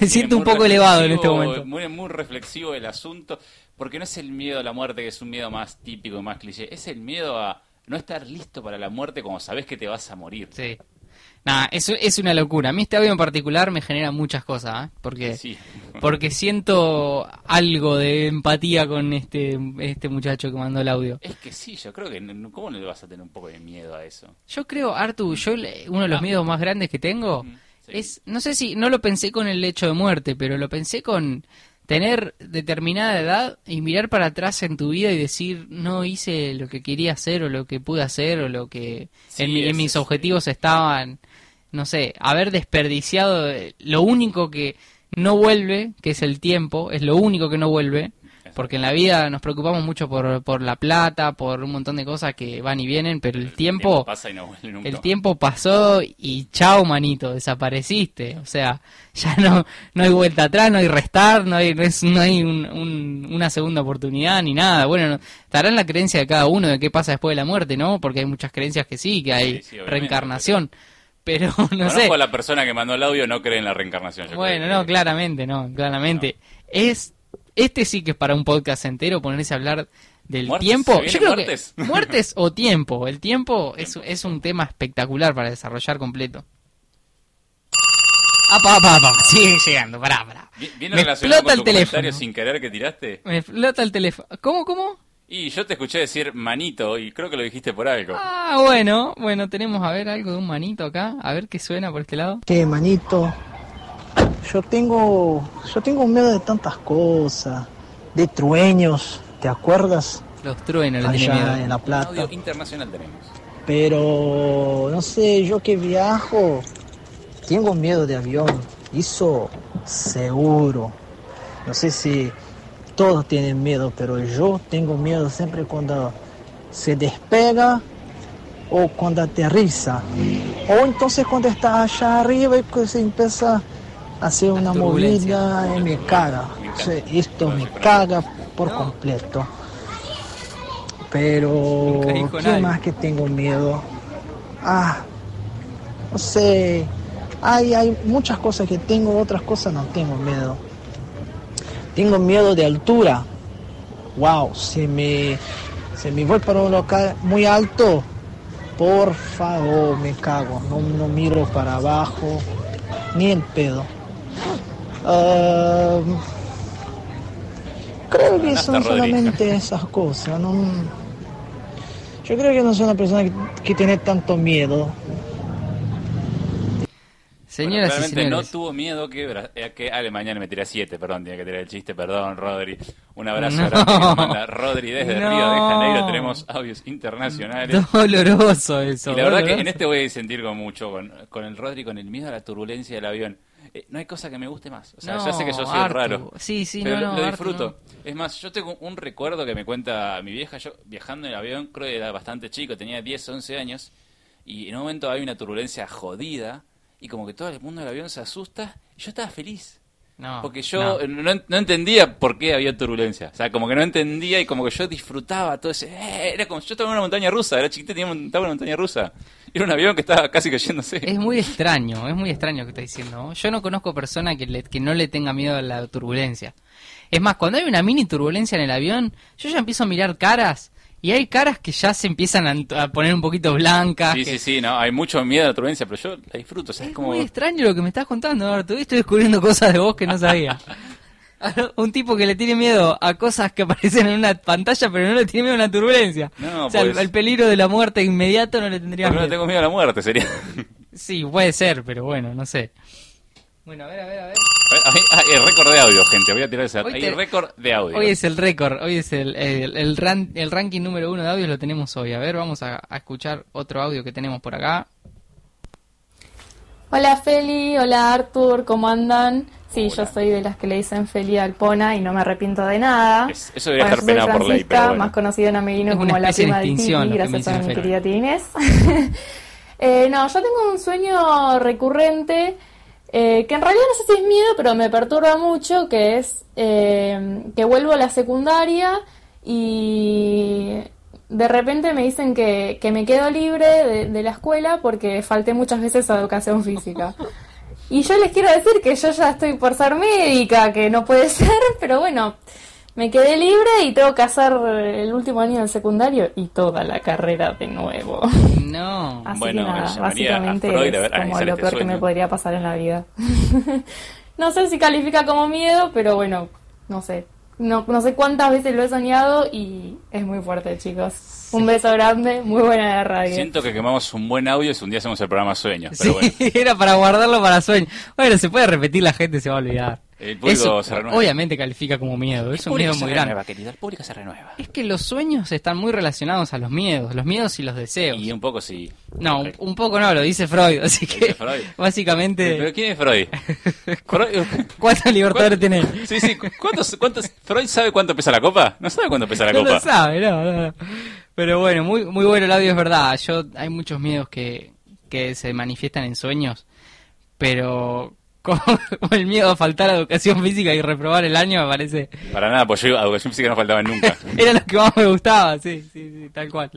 me siento un poco elevado en este momento. Muy, muy reflexivo el asunto, porque no es el miedo a la muerte, que es un miedo más típico, más cliché, es el miedo a no estar listo para la muerte como sabes que te vas a morir. Sí. Nada, eso es una locura. A mí este audio en particular me genera muchas cosas, ¿eh? Porque, Sí. porque siento algo de empatía con este, este muchacho que mandó el audio. Es que sí, yo creo que no- ¿cómo no le vas a tener un poco de miedo a eso? Yo creo, Artu, yo uno de los miedos más grandes que tengo sí. es, no sé si, no lo pensé con el hecho de muerte, pero lo pensé con tener determinada edad y mirar para atrás en tu vida y decir, no hice lo que quería hacer o lo que pude hacer o lo que Sí, en, mis objetivos estaban, no sé, haber desperdiciado eh, lo único que no vuelve, que es el tiempo, es lo único que no vuelve. Porque en la vida nos preocupamos mucho por, por la plata, por un montón de cosas que van y vienen, pero el tiempo, pasa y no vuelve nunca. el tiempo pasó y chao, manito, desapareciste. O sea, ya no, no hay vuelta atrás, no hay restar, no hay, no es- no hay un- un- una segunda oportunidad ni nada. Bueno, no- estará en la creencia de cada uno de qué pasa después de la muerte, ¿no? Porque hay muchas creencias que sí, que hay Sí, sí, obviamente, reencarnación. Pero no Conozco sé. a la persona que mandó el audio, no cree en la reencarnación. yo Bueno, creo no, claramente, no, claramente. Es este sí que es para un podcast entero ponerse a hablar del ¿Muertes? tiempo. ¿Se vienen Yo creo muertes? que muertes o tiempo. El tiempo es, es un tema espectacular para desarrollar completo. Apa, apa, apa, sigue llegando, pará, pará. Vi- ¿Viene Me explota el teléfono. sin querer que tiraste? Me flota el teléfono. ¿Cómo, cómo? Y yo te escuché decir manito y creo que lo dijiste por algo. Ah, bueno, bueno, tenemos a ver algo de un manito acá, a ver qué suena por este lado. Que manito, yo tengo, yo tengo miedo de tantas cosas, de trueños, ¿te acuerdas? Los truenos tiene Allá miedo. en La Un Plata. audio internacional tenemos. Pero no sé, yo que viajo, tengo miedo de avión, eso seguro. No sé si todos tienen miedo, pero yo tengo miedo siempre cuando se despega o cuando aterriza. O entonces cuando está allá arriba y pues empieza a hacer una movida y me caga. O sea, esto me caga por completo. Pero, ¿qué más que tengo miedo? Ah, no sé. Hay, hay muchas cosas que tengo, otras cosas no tengo miedo. Tengo miedo de altura. Wow, si me, si me voy para un local muy alto, por favor, me cago. No, no miro para abajo, ni el pedo. Ah, creo que son solamente esas cosas. No, yo creo que no soy una persona que, que tiene tanto miedo. Señoras Bueno, y realmente no tuvo miedo que, eh, que Ale mañana me tira 7, perdón, tenía que tirar el chiste, perdón, Rodri. Un abrazo No. grande que nos manda Rodri desde No. Río de Janeiro, tenemos audios internacionales. Doloroso eso. Y la verdad que en este voy a sentir con mucho, con, con el Rodri, con el miedo a la turbulencia del avión. Eh, no hay cosa que me guste más. O sea, No, ya sé que yo soy Artu. raro. Sí, sí, pero no, lo, no, lo Artu, disfruto. Es más, yo tengo un recuerdo que me cuenta mi vieja. Yo viajando en el avión, creo que era bastante chico, tenía 10, 11 años. Y en un momento hay una turbulencia jodida. Y como que todo el mundo del avión se asusta. Y yo estaba feliz. No, Porque yo no. no. no entendía por qué había turbulencia. O sea, como que no entendía y como que yo disfrutaba todo ese... eh, era como yo estaba en una montaña rusa, era chiquita y tenía estaba en una montaña rusa. Era un avión que estaba casi cayéndose. Es muy extraño, es muy extraño lo que está diciendo. Yo no conozco persona que, le- que no le tenga miedo a la turbulencia. Es más, cuando hay una mini turbulencia en el avión, yo ya empiezo a mirar caras y hay caras que ya se empiezan a, a poner un poquito blancas. Sí, que- sí, sí, no, hay mucho miedo a la turbulencia, pero yo la disfruto, o sea, es Es como... muy extraño lo que me estás contando, Artu. Estoy descubriendo cosas de vos que no sabía. Un tipo que le tiene miedo a cosas que aparecen en una pantalla, pero no le tiene miedo a la turbulencia. No, o sea, el- pues- el, peligro de la muerte inmediato no le tendría Pero no miedo. tengo miedo a la muerte, sería... Sí, puede ser, pero bueno, no sé. Bueno, a ver, a ver, a ver. Hay, hay récord de audio, gente, voy a tirar ese... Hoy Hay te- récord de audio. Hoy es el récord, hoy es el, el, el, ran- el ranking número uno de audios, lo tenemos hoy. A ver, vamos a, a escuchar otro audio que tenemos por acá. Hola Feli, hola Artur, ¿cómo andan? Sí, yo soy de las que le dicen Feli al Pona y no me arrepiento de nada. Es- eso debería Bueno, estar penado por ley, pero bueno. más conocida en Ameguino Es una como la de prima gracias a mi querida Inés. Eh, no, yo tengo un sueño recurrente eh, que en realidad no sé si es miedo, pero me perturba mucho, que es eh, que vuelvo a la secundaria y de repente me dicen que, que me quedo libre de, de la escuela porque falté muchas veces a educación física. Y yo les quiero decir que yo ya estoy por ser médica, que no puede ser, pero bueno, me quedé libre y tengo que hacer el último año del secundario y toda la carrera de nuevo. No. Así Bueno, que nada, básicamente Freud es ver, como lo este peor que me podría pasar en la vida. no sé si califica como miedo, pero bueno, no sé. No, no sé cuántas veces lo he soñado y es muy fuerte, chicos. Un beso grande, muy buena la radio. Siento que quemamos un buen audio si un día hacemos el programa Sueños, Sí, pero bueno. era para guardarlo para sueño. Bueno, se puede repetir, la gente se va a olvidar. El público Eso, se renueva. obviamente califica como miedo, es un miedo muy renueva, grande. querido, el público se renueva. Es que los sueños están muy relacionados a los miedos, los miedos y los deseos. Y un poco sí. No, un, un poco no, lo dice Freud, así que dice Freud. básicamente... ¿Pero quién es Freud? Freud- ¿Cuántos libertadores tenés? Sí, sí, ¿cuántos, cuántos, ¿Freud sabe cuánto pesa la copa? No sabe cuánto pesa la no copa. lo sabe, no, no, no. Pero bueno, muy, muy bueno el audio, es verdad. Yo Hay muchos miedos que, que se manifiestan en sueños, pero como, como el miedo a faltar a educación física y reprobar el año me parece... Para nada, pues yo a educación física no faltaba nunca. Era lo que más me gustaba, sí, sí, sí, tal cual.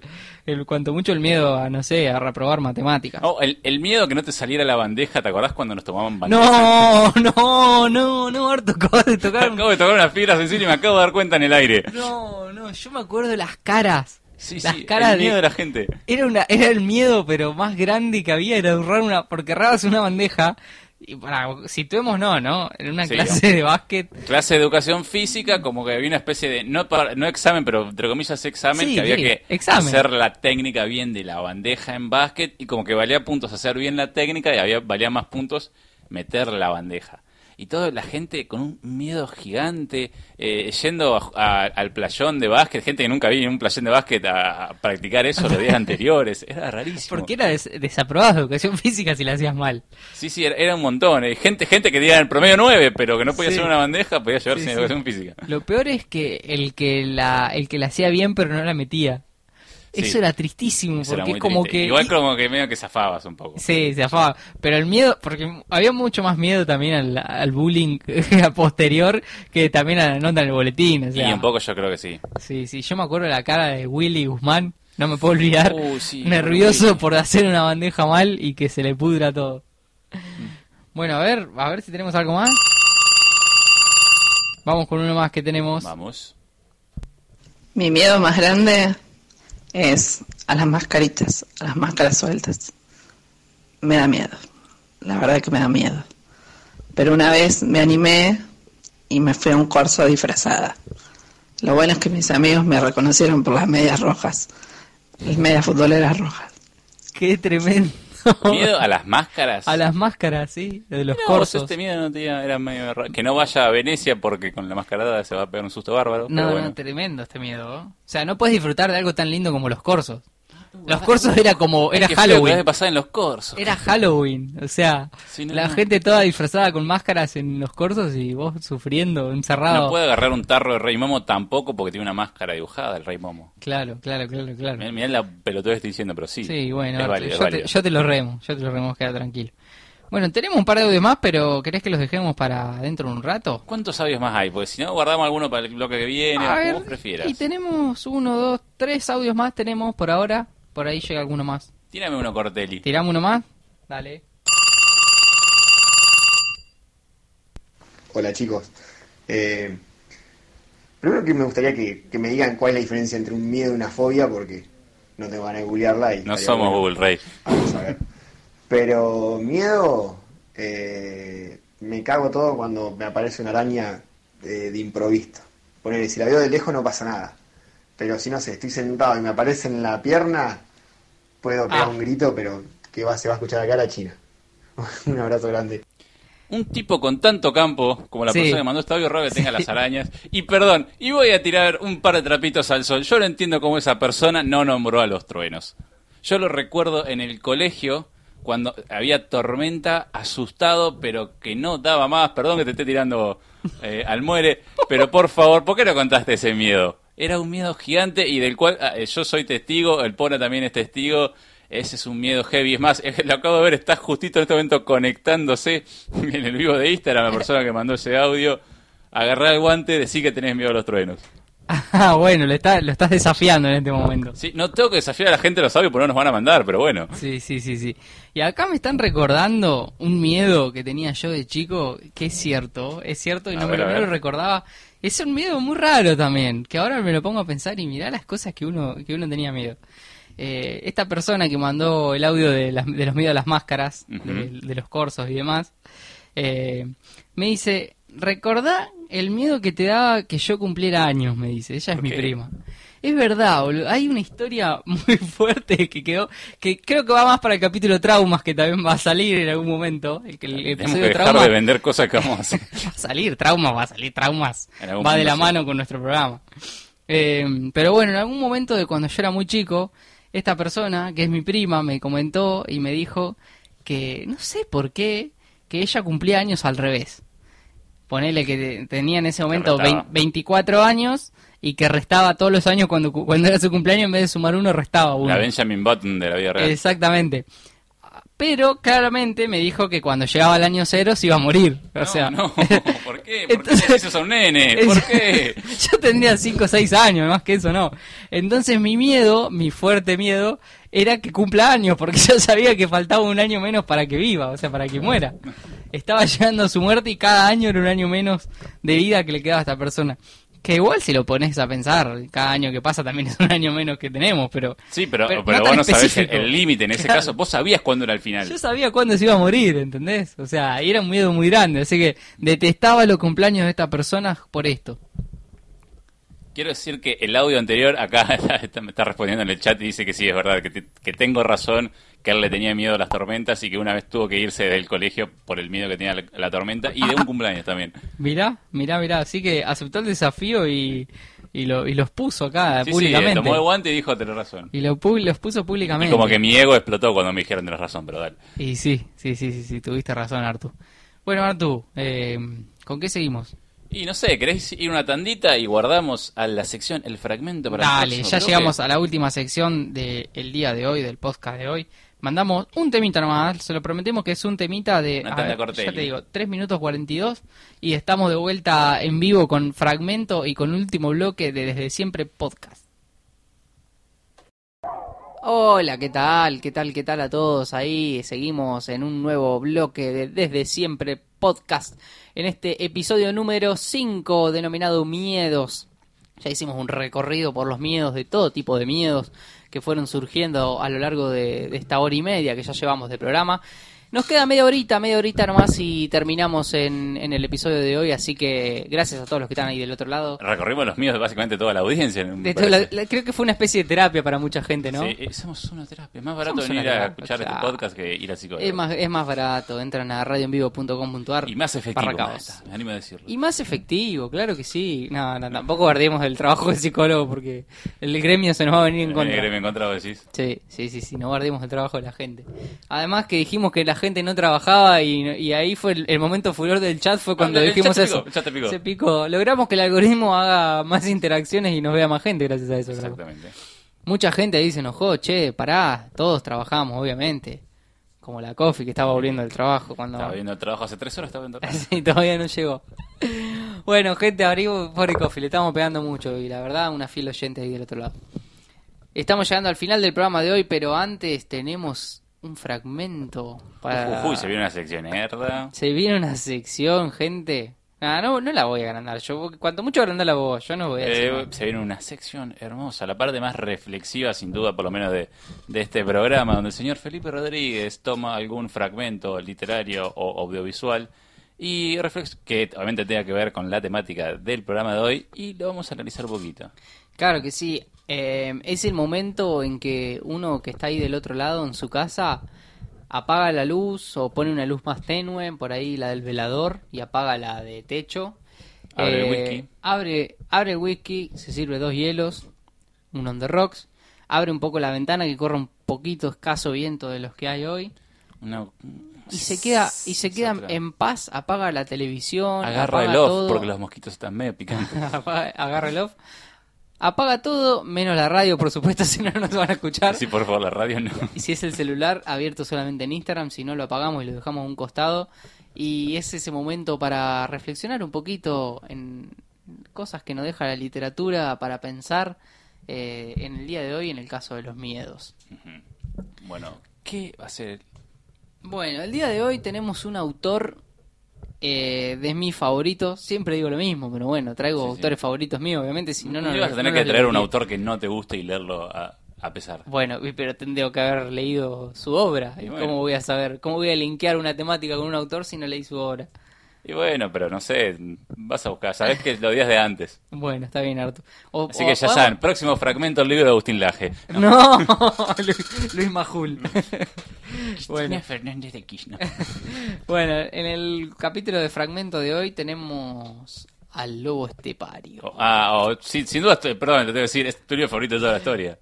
El, cuanto mucho el miedo a, no sé, a reprobar matemáticas. Oh, el, el miedo que no te saliera la bandeja, ¿te acordás cuando nos tomaban bandeja? No, no, no, no, Arto, acabas de tocar Acabo de tocar una fibra sensible y me acabo de dar cuenta en el aire. No, no, yo me acuerdo de las caras. Sí, las sí, caras el miedo de de... la gente. Era, una, era el miedo, pero más grande que había, era ahorrar una... Porque errabas una bandeja, y para, situemos no, ¿no? En una Sí, clase de básquet... Clase de educación física, como que había una especie de, no, para- no examen, pero entre comillas examen, Sí, que había sí, que examen. hacer la técnica bien de la bandeja en básquet y como que valía puntos hacer bien la técnica y había, valía más puntos meter la bandeja. Y toda la gente con un miedo gigante, eh, yendo a- a- al playón de básquet, gente que nunca vi en un playón de básquet a, a practicar eso los días anteriores. Era rarísimo. Porque era des- desaprobada educación física si la hacías mal. Sí, sí, era, era un montón. eh. Gente, gente que diera el promedio 9, pero que no podía Sí. hacer una bandeja, podía llevarse sí. educación física. Lo peor es que el que la, el que la hacía bien pero no la metía. Sí. Eso era tristísimo, Eso era porque es como triste. que... Igual como que medio que zafabas un poco. Sí, se afaba. Pero el miedo, porque había mucho más miedo también al, al bullying posterior que también a la nota en el boletín. O sea, y un poco yo creo que sí. Sí, sí, yo me acuerdo de la cara de Willy Guzmán, no me puedo olvidar, sí, nervioso Willy. por hacer una bandeja mal y que se le pudra todo. Bueno, a ver, a ver si tenemos algo más. Vamos con uno más que tenemos. Vamos. Mi miedo más grande es a las mascaritas, a las máscaras sueltas. Me da miedo. La verdad que me da miedo. Pero una vez me animé y me fui a un corso disfrazada. Lo bueno es que mis amigos me reconocieron por las medias rojas. Las medias futboleras rojas. Qué tremendo. Miedo a las máscaras. A las máscaras, sí, de los corsos. este miedo no tenía, era medio raro. Que no vaya a Venecia porque con la mascarada se va a pegar un susto bárbaro. No, pero bueno. no, tremendo este miedo. O sea, no puedes disfrutar de algo tan lindo como los corsos. Los corsos era como, era que que Halloween. debe pasar en los corsos. Era Halloween, o sea, Sí, no, la no. gente toda disfrazada con máscaras en los corsos y vos sufriendo, encerrado. No puede agarrar un tarro de Rey Momo tampoco porque tiene una máscara dibujada el Rey Momo. Claro, claro, claro, claro. Mirá, mirá la pelotudez que estoy diciendo, pero sí. Sí, bueno, es válido, es yo, te, válido. yo te lo remo, yo te lo remo, queda tranquilo. Bueno, tenemos un par de audios más, pero ¿querés que los dejemos para dentro de un rato? ¿Cuántos audios más hay? Porque si no, guardamos alguno para el bloque que viene, A como ver, vos prefieras. y tenemos uno, dos, tres audios más tenemos por ahora. Por ahí llega alguno más. Tírame uno, Cortelli. ¿Tiramos uno más? Dale. Hola chicos. Eh, primero que me gustaría que, que me digan cuál es la diferencia entre un miedo y una fobia, porque no tengo ganas de googlearla. Y No somos bueno. Google, Rey. Vamos a ver. Pero miedo, eh, me cago todo cuando me aparece una araña de, de improviso. Ponele, si la veo de lejos no pasa nada. Pero si no sé, estoy sentado y me aparece en la pierna, puedo pegar Ah. un grito, pero que va, se va a escuchar acá a la China. un abrazo grande. Un tipo con tanto campo como la Sí. persona que mandó este audio, raro que tenga las arañas. Y perdón, y voy a tirar un par de trapitos al sol. Yo no entiendo cómo esa persona no nombró a los truenos. Yo lo recuerdo en el colegio cuando había tormenta, asustado, pero que no daba más. Perdón que te esté tirando eh, al muere, pero por favor, ¿por qué no contaste ese miedo? Era un miedo gigante y del cual ah, eh, yo soy testigo, el Pona también es testigo. Ese es un miedo heavy. Es más, lo acabo de ver, está justito en este momento conectándose en el vivo de Instagram, la persona que mandó ese audio. Agarrá el guante, decí que tenés miedo a los truenos. Ah, bueno, lo, está, lo estás desafiando en este momento. Sí, no tengo que desafiar a la gente los audios porque no nos van a mandar, pero bueno. Sí, sí, sí, sí. Y acá me están recordando un miedo que tenía yo de chico, que es cierto, es cierto, y no ver, me, no lo ver. recordaba. Es un miedo muy raro también, que ahora me lo pongo a pensar y mirá las cosas que uno, que uno tenía miedo. Eh, esta persona que mandó el audio de, las- de los miedos a las máscaras, de, de los corsos y demás, eh, me dice, recordá el miedo que te daba que yo cumpliera años, me dice, ella es ¿Por mi prima. Es verdad, boludo. Hay una historia muy fuerte que quedó, que creo que va más para el capítulo traumas, que también va a salir en algún momento. El, Tenemos que dejar trauma de vender cosas que vamos a hacer. va a salir, traumas, va a salir, traumas. Va de la sí. mano con nuestro programa. Eh, pero bueno, en algún momento de cuando yo era muy chico, esta persona, que es mi prima, me comentó y me dijo que no sé por qué, que ella cumplía años al revés. Ponele que te- tenía en ese momento restaba. vein- 24 años y que restaba todos los años cuando, cu- cuando era su cumpleaños, en vez de sumar uno, restaba uno. La Benjamin Button de la vida real. Exactamente. Pero claramente me dijo que cuando llegaba el año cero se iba a morir. O No, sea, no, ¿por qué? ¿Por qué Entonces- dices a un nene? ¿Por qué? Yo tendría 5 o 6 años, más que eso no. Entonces mi miedo, mi fuerte miedo, era que cumpla años, porque yo sabía que faltaba un año menos para que viva, o sea, para que muera. Estaba llegando a su muerte y cada año era un año menos de vida que le quedaba a esta persona. Que igual si lo pones a pensar, cada año que pasa también es un año menos que tenemos, pero... Sí, pero, Pero pero, no vos no sabés el límite en ese Claro. caso. Vos sabías cuándo era el final. Yo sabía cuándo se iba a morir, ¿entendés? O sea, y era un miedo muy grande, así que detestaba los cumpleaños de esta persona por esto. Quiero decir que el audio anterior, acá está- me está respondiendo en el chat y dice que sí, es verdad, que, te- que tengo razón, que él le tenía miedo a las tormentas y que una vez tuvo que irse del colegio por el miedo que tenía la, tormenta y de un cumpleaños también. Mirá, mirá, mirá, así que aceptó el desafío y, y, lo, y los puso acá Sí, sí, públicamente. tomó el guante y dijo, tenés razón. y lo, los puso Y públicamente. como que mi ego explotó cuando me dijeron tenés razón, pero dale. Y sí, sí, sí, sí, sí, tuviste razón, Artu. Bueno, Artu, eh, ¿con qué seguimos? Y no sé, ¿querés ir una tandita y guardamos a la sección el fragmento para Dale, ya llegamos a la última sección del día de hoy, del podcast de hoy. Mandamos un temita nomás, se lo prometemos que es un temita de, a ver, ya te digo, 3 minutos 42 y estamos de vuelta en vivo con fragmento y con último bloque de Desde Siempre Podcast. Hola, ¿qué tal? ¿Qué tal? ¿Qué tal a todos? Ahí seguimos en un nuevo bloque de Desde Siempre Podcast. En este episodio número 5 denominado Miedos. Ya hicimos un recorrido por los miedos de todo tipo de miedos que fueron surgiendo a lo largo de, esta hora y media que ya llevamos de programa. Nos queda media horita, media horita nomás y terminamos en, en el episodio de hoy, así que gracias a todos los que están ahí del otro lado. Recorrimos los míos de básicamente toda la audiencia. De todo la- creo que fue una especie de terapia para mucha gente, ¿no? Sí, eh, somos una terapia. Es más barato Somos venir a escuchar este podcast que ir al psicólogo. Es más, es más barato, entran a radioenvivo.com.ar Y más efectivo. más, Me animo a decirlo. Y más efectivo, claro que sí. No, no, tampoco guardemos el trabajo del psicólogo porque el gremio se nos va a venir en contra. Eh, me encontraba decís. Sí, sí, sí, sí, no guardemos el trabajo de la gente. Además que dijimos que la gente no trabajaba y, y ahí fue el, el momento furor del chat, fue cuando Ah, el dijimos chat eso. picó, el chat picó. Se picó. Logramos que el algoritmo haga más interacciones y nos vea más gente gracias a eso. creo. Exactamente. Mucha gente ahí se enojó, che, pará, todos trabajamos, obviamente. Como la Coffee que estaba volviendo del trabajo cuando... Estaba viendo el trabajo hace tres horas, estaba. Sí, todavía no llegó. Bueno, gente, abrigo pobre Coffee, le estamos pegando mucho y la verdad, una fiel oyente ahí del otro lado. Estamos llegando al final del programa de hoy, pero antes tenemos un fragmento para... Uy, se viene una sección herda. Se viene una sección, gente. No, no la voy a agrandar. Yo, cuanto mucho agrandar la voz, yo no voy a Eh, se viene una sección hermosa, la parte más reflexiva, sin duda, por lo menos de, de este programa, donde el señor Felipe Rodríguez toma algún fragmento literario o audiovisual y reflex que obviamente tenga que ver con la temática del programa de hoy y lo vamos a analizar un poquito. Claro que sí. Eh, es el momento en que uno que está ahí del otro lado en su casa apaga la luz o pone una luz más tenue, por ahí la del velador, y apaga la de techo. Abre el Eh, whisky. Abre, abre whisky, se sirve dos hielos, un on the rocks, abre un poco la ventana que corre un poquito escaso viento de los que hay hoy. Y se queda, y se queda en paz, apaga la televisión, Agarra apaga el off todo. porque los mosquitos están medio picantes. Agarra el off. Apaga todo, menos la radio, por supuesto, si no, no nos van a escuchar. Sí, por favor, la radio no. Y si es el celular, abierto solamente en Instagram, si no lo apagamos y lo dejamos a un costado. Y es ese momento para reflexionar un poquito en cosas que nos deja la literatura, para pensar eh, en el día de hoy en el caso de los miedos. Bueno, ¿qué va a ser? Bueno, el día de hoy tenemos un autor eh, de mis favoritos. Siempre digo lo mismo, pero bueno, traigo Sí, sí. autores favoritos míos, obviamente. Si no, no, No, vas a no tener que traer un autor que no te guste y leerlo a, a pesar. Bueno, pero tendría que haber leído su obra. Y ¿Y bueno. ¿Cómo voy a saber? ¿Cómo voy a linkear una temática con un autor si no leí su obra? Y bueno, pero no sé, vas a buscar, sabes que lo días de antes. Bueno, está bien, Artu. O- Así o- que ya o- saben, próximo fragmento del libro de Agustín Laje. No, Luis, Luis Majul. bueno, Fernández de Kirchner. bueno, en el capítulo de fragmento de hoy tenemos al lobo estepario. Oh, Ah, oh, sí, sin duda, estoy- perdón, te tengo que decir, es tu libro favorito de toda la historia.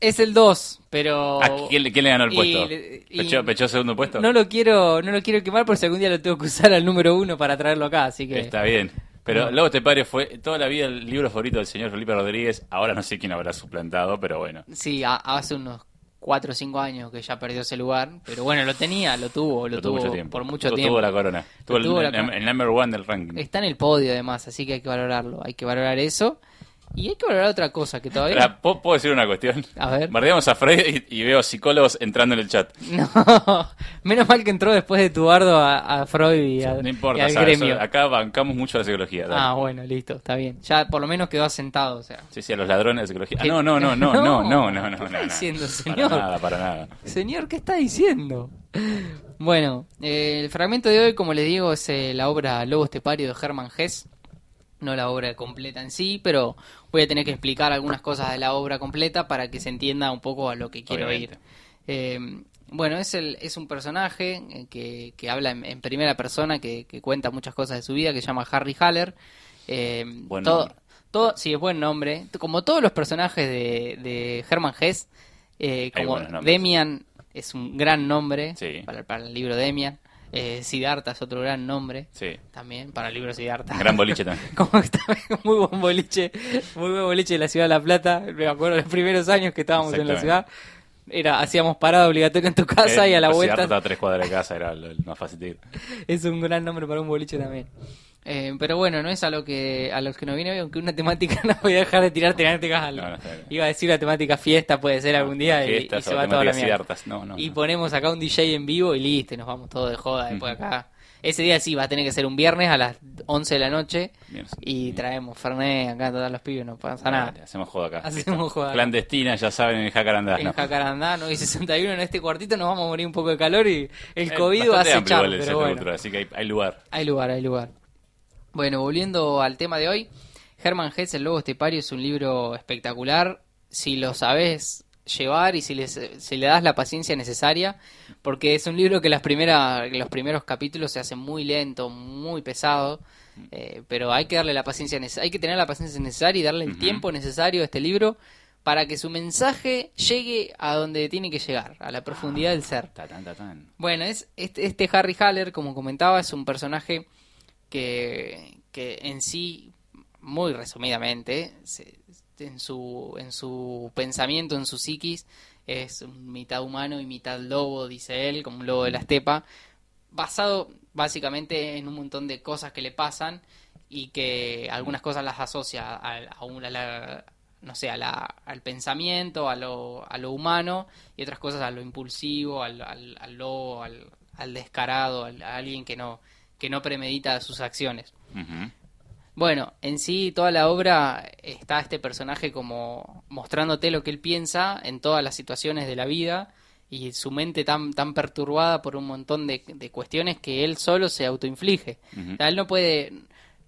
Es el 2, pero... Ah, ¿quién, le- quién le ganó el puesto? y- ¿Pechó, pechó segundo puesto? No lo quiero, no lo quiero quemar por si algún día lo tengo que usar al número uno para traerlo acá, así que... Está bien. Pero. Lobo Estepario fue toda la vida el libro favorito del señor Felipe Rodríguez. Ahora no sé quién habrá suplantado, pero bueno. Sí, a- hace unos 4 o 5 años que ya perdió ese lugar, pero bueno, lo tenía, lo tuvo, lo, Lo tuvo tuvo mucho tiempo. por mucho Tuvo- tiempo. Tuvo la corona. Tuvo el, la el number one del ranking. Está en el podio además, así que hay que valorarlo, hay que valorar eso. Y hay que valorar otra cosa que todavía... Espera, ¿puedo, decir una cuestión? A ver. Bardeamos a Freud y, y veo psicólogos entrando en el chat. No, menos mal que entró después de Tubardo a, a Freud y, a- No y importa, al ¿sabes? gremio. acá bancamos mucho la psicología. dale. Ah, bueno, listo, está bien. Ya por lo menos quedó asentado, o sea. Sí, sí, a los ladrones de psicología. Ah, no, no, no, no, no, no, no, no, no. ¿Qué está no. diciendo, Para señor? nada, para nada. Señor, ¿qué está diciendo? Bueno, eh, el fragmento de hoy, como les digo, es eh, la obra Lobo Estepario de Hermann Hesse. No la obra completa en sí, pero voy a tener que explicar algunas cosas de la obra completa para que se entienda un poco a lo que quiero Obviamente. ir. Eh, bueno, es, el, es un personaje eh, que, que habla en, en primera persona, que, que cuenta muchas cosas de su vida, que se llama Harry Haller. Eh, Buen todo, nombre. todo, sí, es buen nombre. Como todos los personajes de, de Hermann Hesse, eh, como. Demian es un gran nombre Sí. para, para el libro Demian. Eh, Siddhartha es otro gran nombre Sí. también para el libro Siddhartha. Gran boliche también. Como muy buen boliche, muy buen boliche de la ciudad de La Plata. Me acuerdo los primeros años que estábamos en la ciudad. Era, hacíamos parada obligatoria en tu casa y a la Eh, vuelta Siddhartha, a tres cuadras de casa era lo, lo más fácil de ir. es un gran nombre para un boliche también. Eh, pero bueno, no es a lo que a los que nos viene aunque una temática no voy a dejar de tirar temáticas al- No, no. Iba a decir la temática fiesta, puede ser algún día, y- y, se va toda la mierda. No, no, y no. ponemos acá un DJ en vivo y listo, y nos vamos todos de joda después acá. Ese día sí va a tener que ser un viernes a las 11 de la noche Bien, y traemos Fernet acá a todos los pibes, no pasa nada. Hacemos joda acá. Hacemos joda. Clandestina, ya saben, en Jacarandá. En ¿no? Jacarandá, ¿no? Y 61 en este cuartito nos vamos a morir un poco de calor y el Eh, COVID va a acechar, pero bueno. así que hay, hay lugar. Hay lugar, hay lugar. Bueno, volviendo al tema de hoy, Hermann Hesse, El Lobo Estepario, es un libro espectacular. Si lo sabes llevar y si, les- si le das la paciencia necesaria, porque es un libro que las primeras, los primeros capítulos se hacen muy lento, muy pesado, eh, pero hay que darle la paciencia, hay que tener la paciencia necesaria y darle el tiempo necesario a este libro para que su mensaje llegue a donde tiene que llegar, a la profundidad del ser. Ta, tan, ta, tan. Bueno, es este, este Harry Haller, como comentaba, es un personaje que, que en sí, muy resumidamente, se- en, su, en su pensamiento, en su psiquis, es mitad humano y mitad lobo, dice él, como un lobo de la estepa, basado básicamente en un montón de cosas que le pasan y que algunas cosas las asocia a, a a la- no sé, a la- al pensamiento, a lo, a lo humano y otras cosas a lo impulsivo, al, lobo, al, al descarado, a alguien que no, que no premedita sus acciones. Bueno, en sí toda la obra está este personaje como mostrándote lo que él piensa en todas las situaciones de la vida y su mente tan, tan perturbada por un montón de, de cuestiones que él solo se autoinflige. O sea, él no puede,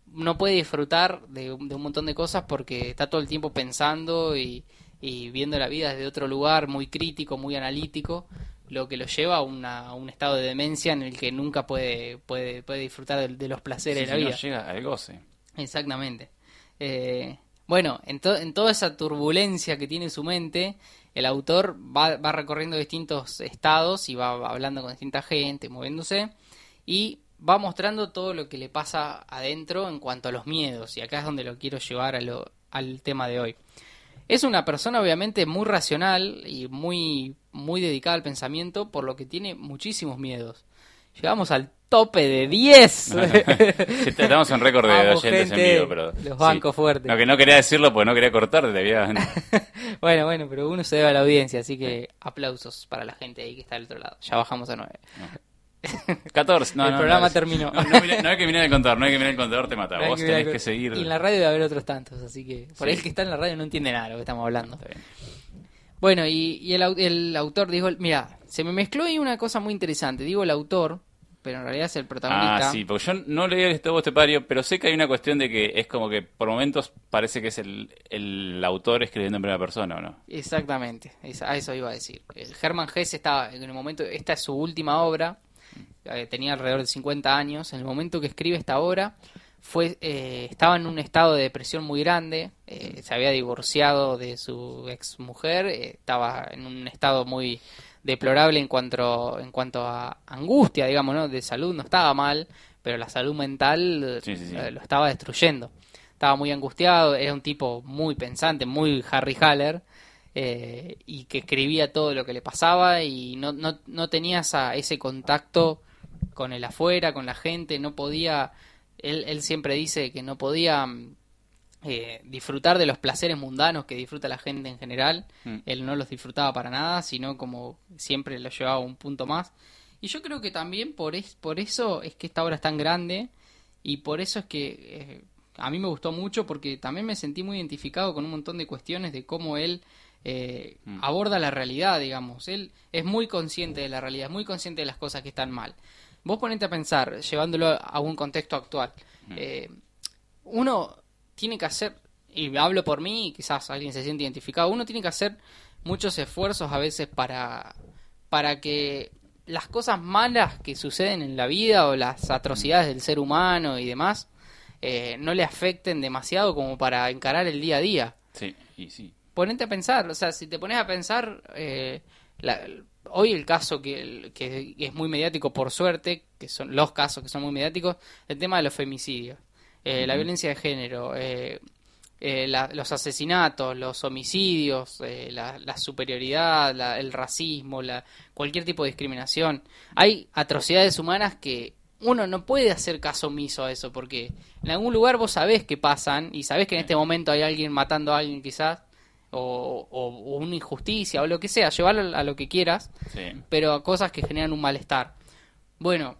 no puede disfrutar de, un- de un montón de cosas porque está todo el tiempo pensando y, y viendo la vida desde otro lugar muy crítico, muy analítico, lo que lo lleva a, una- a un estado de demencia en el que nunca puede, puede, puede disfrutar de, de los placeres Sí, de la si no vida. llega al goce. Exactamente. Eh, bueno, en, to- en toda esa turbulencia que tiene su mente, el autor va, va recorriendo distintos estados y va hablando con distinta gente, moviéndose, y va mostrando todo lo que le pasa adentro en cuanto a los miedos, y acá es donde lo quiero llevar a lo- al tema de hoy. Es una persona obviamente muy racional y muy, muy dedicada al pensamiento, por lo que tiene muchísimos miedos. Llegamos al tope de 10. Sí, te- Estamos en récord de Vamos, oyentes gente, en vivo, pero. los sí. bancos fuertes. No, que no quería decirlo porque no quería cortarte, te había. Bueno, bueno, pero uno se debe a la audiencia, así que aplausos para la gente ahí que está del otro lado. Ya bajamos a 9. 14. No, El no, programa no, terminó. No, hay que mirar el contador, no hay que mirar el contador, te mata. Vos Y tenés que seguir. en la radio debe haber otros tantos, así que por Sí. ahí el que está en la radio no entiende nada de lo que estamos hablando. Está bien. Bueno, y, y el, el autor dijo, mira, se me mezcló ahí una cosa muy interesante. Digo el autor, pero en realidad es el protagonista. Ah, sí, porque yo no leí este voz Estepario, pero sé que hay una cuestión de que es como que por momentos parece que es el, el autor escribiendo en primera persona, ¿o no? Exactamente, es- a eso iba a decir. El Hermann Hesse estaba en el momento, esta es su última obra, eh, tenía alrededor de 50 años, en el momento que escribe esta obra, fue, eh, estaba en un estado de depresión muy grande, eh, se había divorciado de su ex mujer, estaba en un estado muy deplorable en cuanto, en cuanto a angustia, digamos, ¿no? De salud no estaba mal, pero la salud mental Sí, sí, sí. eh, lo estaba destruyendo. Estaba muy angustiado, era un tipo muy pensante, muy Harry Haller, eh, y que escribía todo lo que le pasaba y no, no, no tenía esa, ese contacto con el afuera, con la gente, no podía, él, él siempre dice que no podía mm, eh, disfrutar de los placeres mundanos que disfruta la gente en general, Mm. él no los disfrutaba para nada, sino como siempre lo llevaba un punto más. Y yo creo que también por, es, por eso es que esta obra es tan grande y por eso es que eh, a mí me gustó mucho porque también me sentí muy identificado con un montón de cuestiones de cómo él eh, Mm. aborda la realidad, digamos. Él es muy consciente de la realidad, es muy consciente de las cosas que están mal. Vos ponete a pensar, llevándolo a un contexto actual. Eh, uno tiene que hacer, y hablo por mí, quizás alguien se siente identificado, uno tiene que hacer muchos esfuerzos a veces para, para que las cosas malas que suceden en la vida o las atrocidades del ser humano y demás eh, no le afecten demasiado como para encarar el día a día Sí, y sí. Ponete a pensar, o sea, si te pones a pensar, eh, la- hoy el caso que, que es muy mediático, por suerte, que son los casos que son muy mediáticos, el tema de los femicidios, eh, la violencia de género, eh, eh, la- los asesinatos, los homicidios, la, la superioridad, la- el racismo, la, cualquier tipo de discriminación. Hay atrocidades humanas que uno no puede hacer caso omiso a eso, porque en algún lugar vos sabés que pasan y sabés que en este momento hay alguien matando a alguien quizás, o, una injusticia, o lo que sea, llevarlo a lo que quieras, Sí. pero a cosas que generan un malestar. Bueno,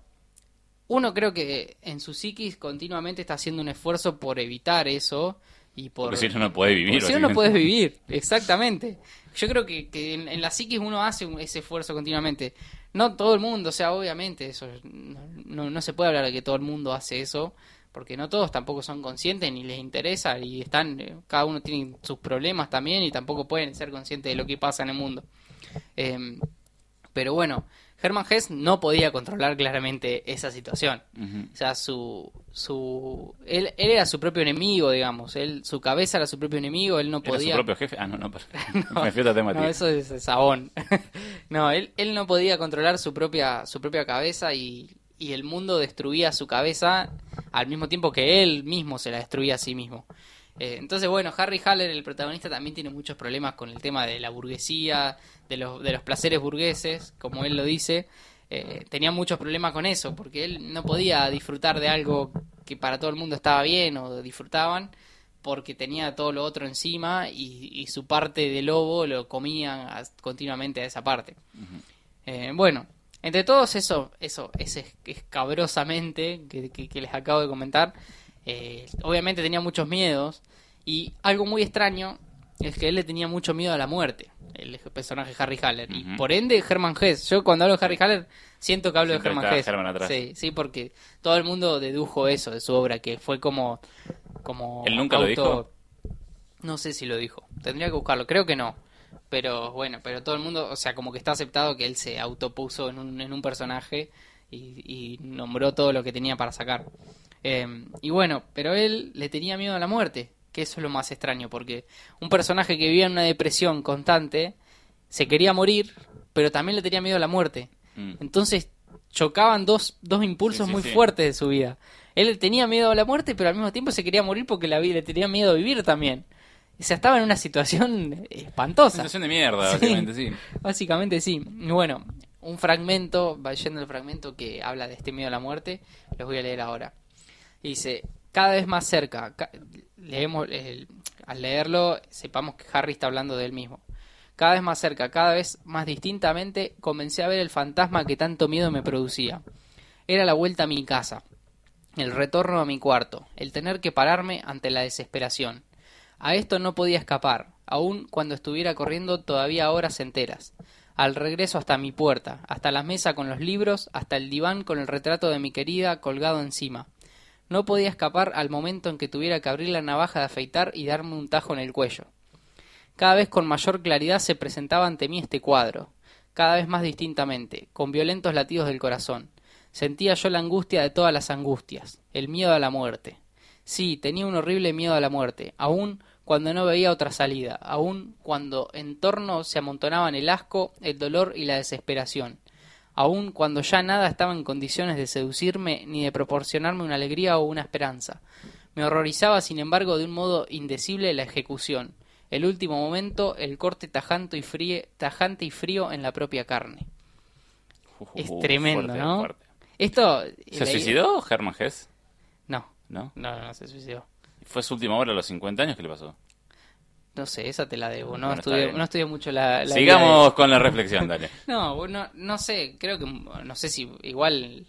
uno creo que en su psiquis continuamente está haciendo un esfuerzo por evitar eso y por... Porque si no, no puede vivir. Si no, no puedes vivir, exactamente. Yo creo que, que en, en la psiquis uno hace un- ese esfuerzo continuamente. No todo el mundo, o sea, obviamente, eso no, no, no se puede hablar de que todo el mundo hace eso, porque no todos tampoco son conscientes ni les interesa y están, eh, cada uno tiene sus problemas también y tampoco pueden ser conscientes de lo que pasa en el mundo. Em, pero bueno, Hermann Hesse no podía controlar claramente esa situación. O sea, su, su él, él era su propio enemigo, digamos. Él, su cabeza era su propio enemigo, él no ¿Era su podía... propio jefe? Ah, no, no, pero... me fui a otra temática. No, eso es Sabón. no, él, él no podía controlar su propia, su propia cabeza y, y el mundo destruía su cabeza al mismo tiempo que él mismo se la destruía a sí mismo. Eh, entonces, bueno, Harry Haller, el protagonista, también tiene muchos problemas con el tema de la burguesía, de los, de los placeres burgueses, como él lo dice. Eh, tenía muchos problemas con eso, porque él no podía disfrutar de algo que para todo el mundo estaba bien o disfrutaban, porque tenía todo lo otro encima y, y su parte de lobo lo comían continuamente a esa parte. Eh, bueno, entre todos eso, eso, ese escabrosamente que, que- que les acabo de comentar, eh, obviamente tenía muchos miedos y algo muy extraño es que él le tenía mucho miedo a la muerte, el personaje Harry Haller. Y por ende, Herman Hesse. Yo cuando hablo de Harry Haller siento que hablo Siempre de Herman atrás. Sí, sí, porque todo el mundo dedujo eso de su obra, que fue como... como ¿Él nunca lo dijo? No sé si lo dijo. Tendría que buscarlo. Creo que no. Pero bueno, pero todo el mundo, o sea, como que está aceptado que él se autopuso en un, en un personaje y, y nombró todo lo que tenía para sacar. Eh, y bueno, pero él le tenía miedo a la muerte, que eso es lo más extraño, porque un personaje que vivía en una depresión constante se quería morir, pero también le tenía miedo a la muerte. Mm. Entonces chocaban dos, dos impulsos Sí, sí, muy sí. fuertes de su vida. Él tenía miedo a la muerte, pero al mismo tiempo se quería morir porque la vida le tenía miedo a vivir también. O sea, estaba en una situación espantosa. Sensación de mierda, básicamente, sí. Básicamente sí. Y bueno, un fragmento, va yendo el fragmento que habla de este miedo a la muerte, los voy a leer ahora. Dice, cada vez más cerca, ca- leemos, el- al leerlo, sepamos que Harry está hablando de él mismo. Cada vez más cerca, cada vez más distintamente, comencé a ver el fantasma que tanto miedo me producía. Era la vuelta a mi casa, el retorno a mi cuarto, el tener que pararme ante la desesperación. A esto no podía escapar, aun cuando estuviera corriendo todavía horas enteras. Al regreso hasta mi puerta, hasta la mesa con los libros, hasta el diván con el retrato de mi querida colgado encima. No podía escapar al momento en que tuviera que abrir la navaja de afeitar y darme un tajo en el cuello. Cada vez con mayor claridad se presentaba ante mí este cuadro, cada vez más distintamente, con violentos latidos del corazón. Sentía yo la angustia de todas las angustias, el miedo a la muerte. Sí, tenía un horrible miedo a la muerte, aun cuando no veía otra salida, aun cuando en torno se amontonaban el asco, el dolor y la desesperación, aun cuando ya nada estaba en condiciones de seducirme ni de proporcionarme una alegría o una esperanza. Me horrorizaba, sin embargo, de un modo indecible la ejecución, el último momento, el corte tajante y frío, tajante y frío en la propia carne. Es tremendo, fuerte, ¿no? fuerte. Esto ¿Se suicidó Herman Hess? No, ¿No? no, no se suicidó. ¿Fue su última hora a los 50 años? ¿Qué le pasó? No sé, esa te la debo. No, Bueno, estudié, no estudié mucho la, Sigamos de- con la reflexión, dale. No, bueno, no sé, creo que, no sé si igual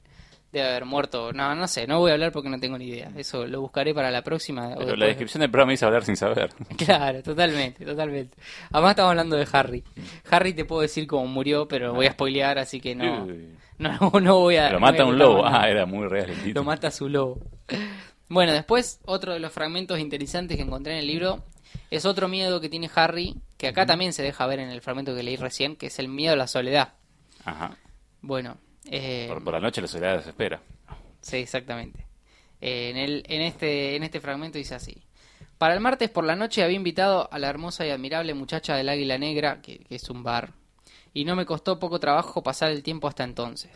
debe haber muerto. No, no sé, no voy a hablar porque no tengo ni idea. Eso lo buscaré para la próxima. Pero la descripción del programa dice hablar sin saber. Claro, totalmente, totalmente. Además estamos hablando de Harry. Harry te puedo decir cómo murió, pero voy a spoilear, así que no, no, no voy a... Lo no mata a un lobo. nada. Ah, era muy real el título. Lo mata su lobo. Bueno, después otro de los fragmentos interesantes que encontré en el libro es otro miedo que tiene Harry, que acá también se deja ver en el fragmento que leí recién, que es el miedo a la soledad. Ajá. Bueno, eh, Por, por la noche la soledad desespera. sí, exactamente. Eh, en, el, en, este, en este fragmento dice así. Para el martes por la noche había invitado a la hermosa y admirable muchacha del Águila Negra, que, que es un bar, y no me costó poco trabajo pasar el tiempo hasta entonces.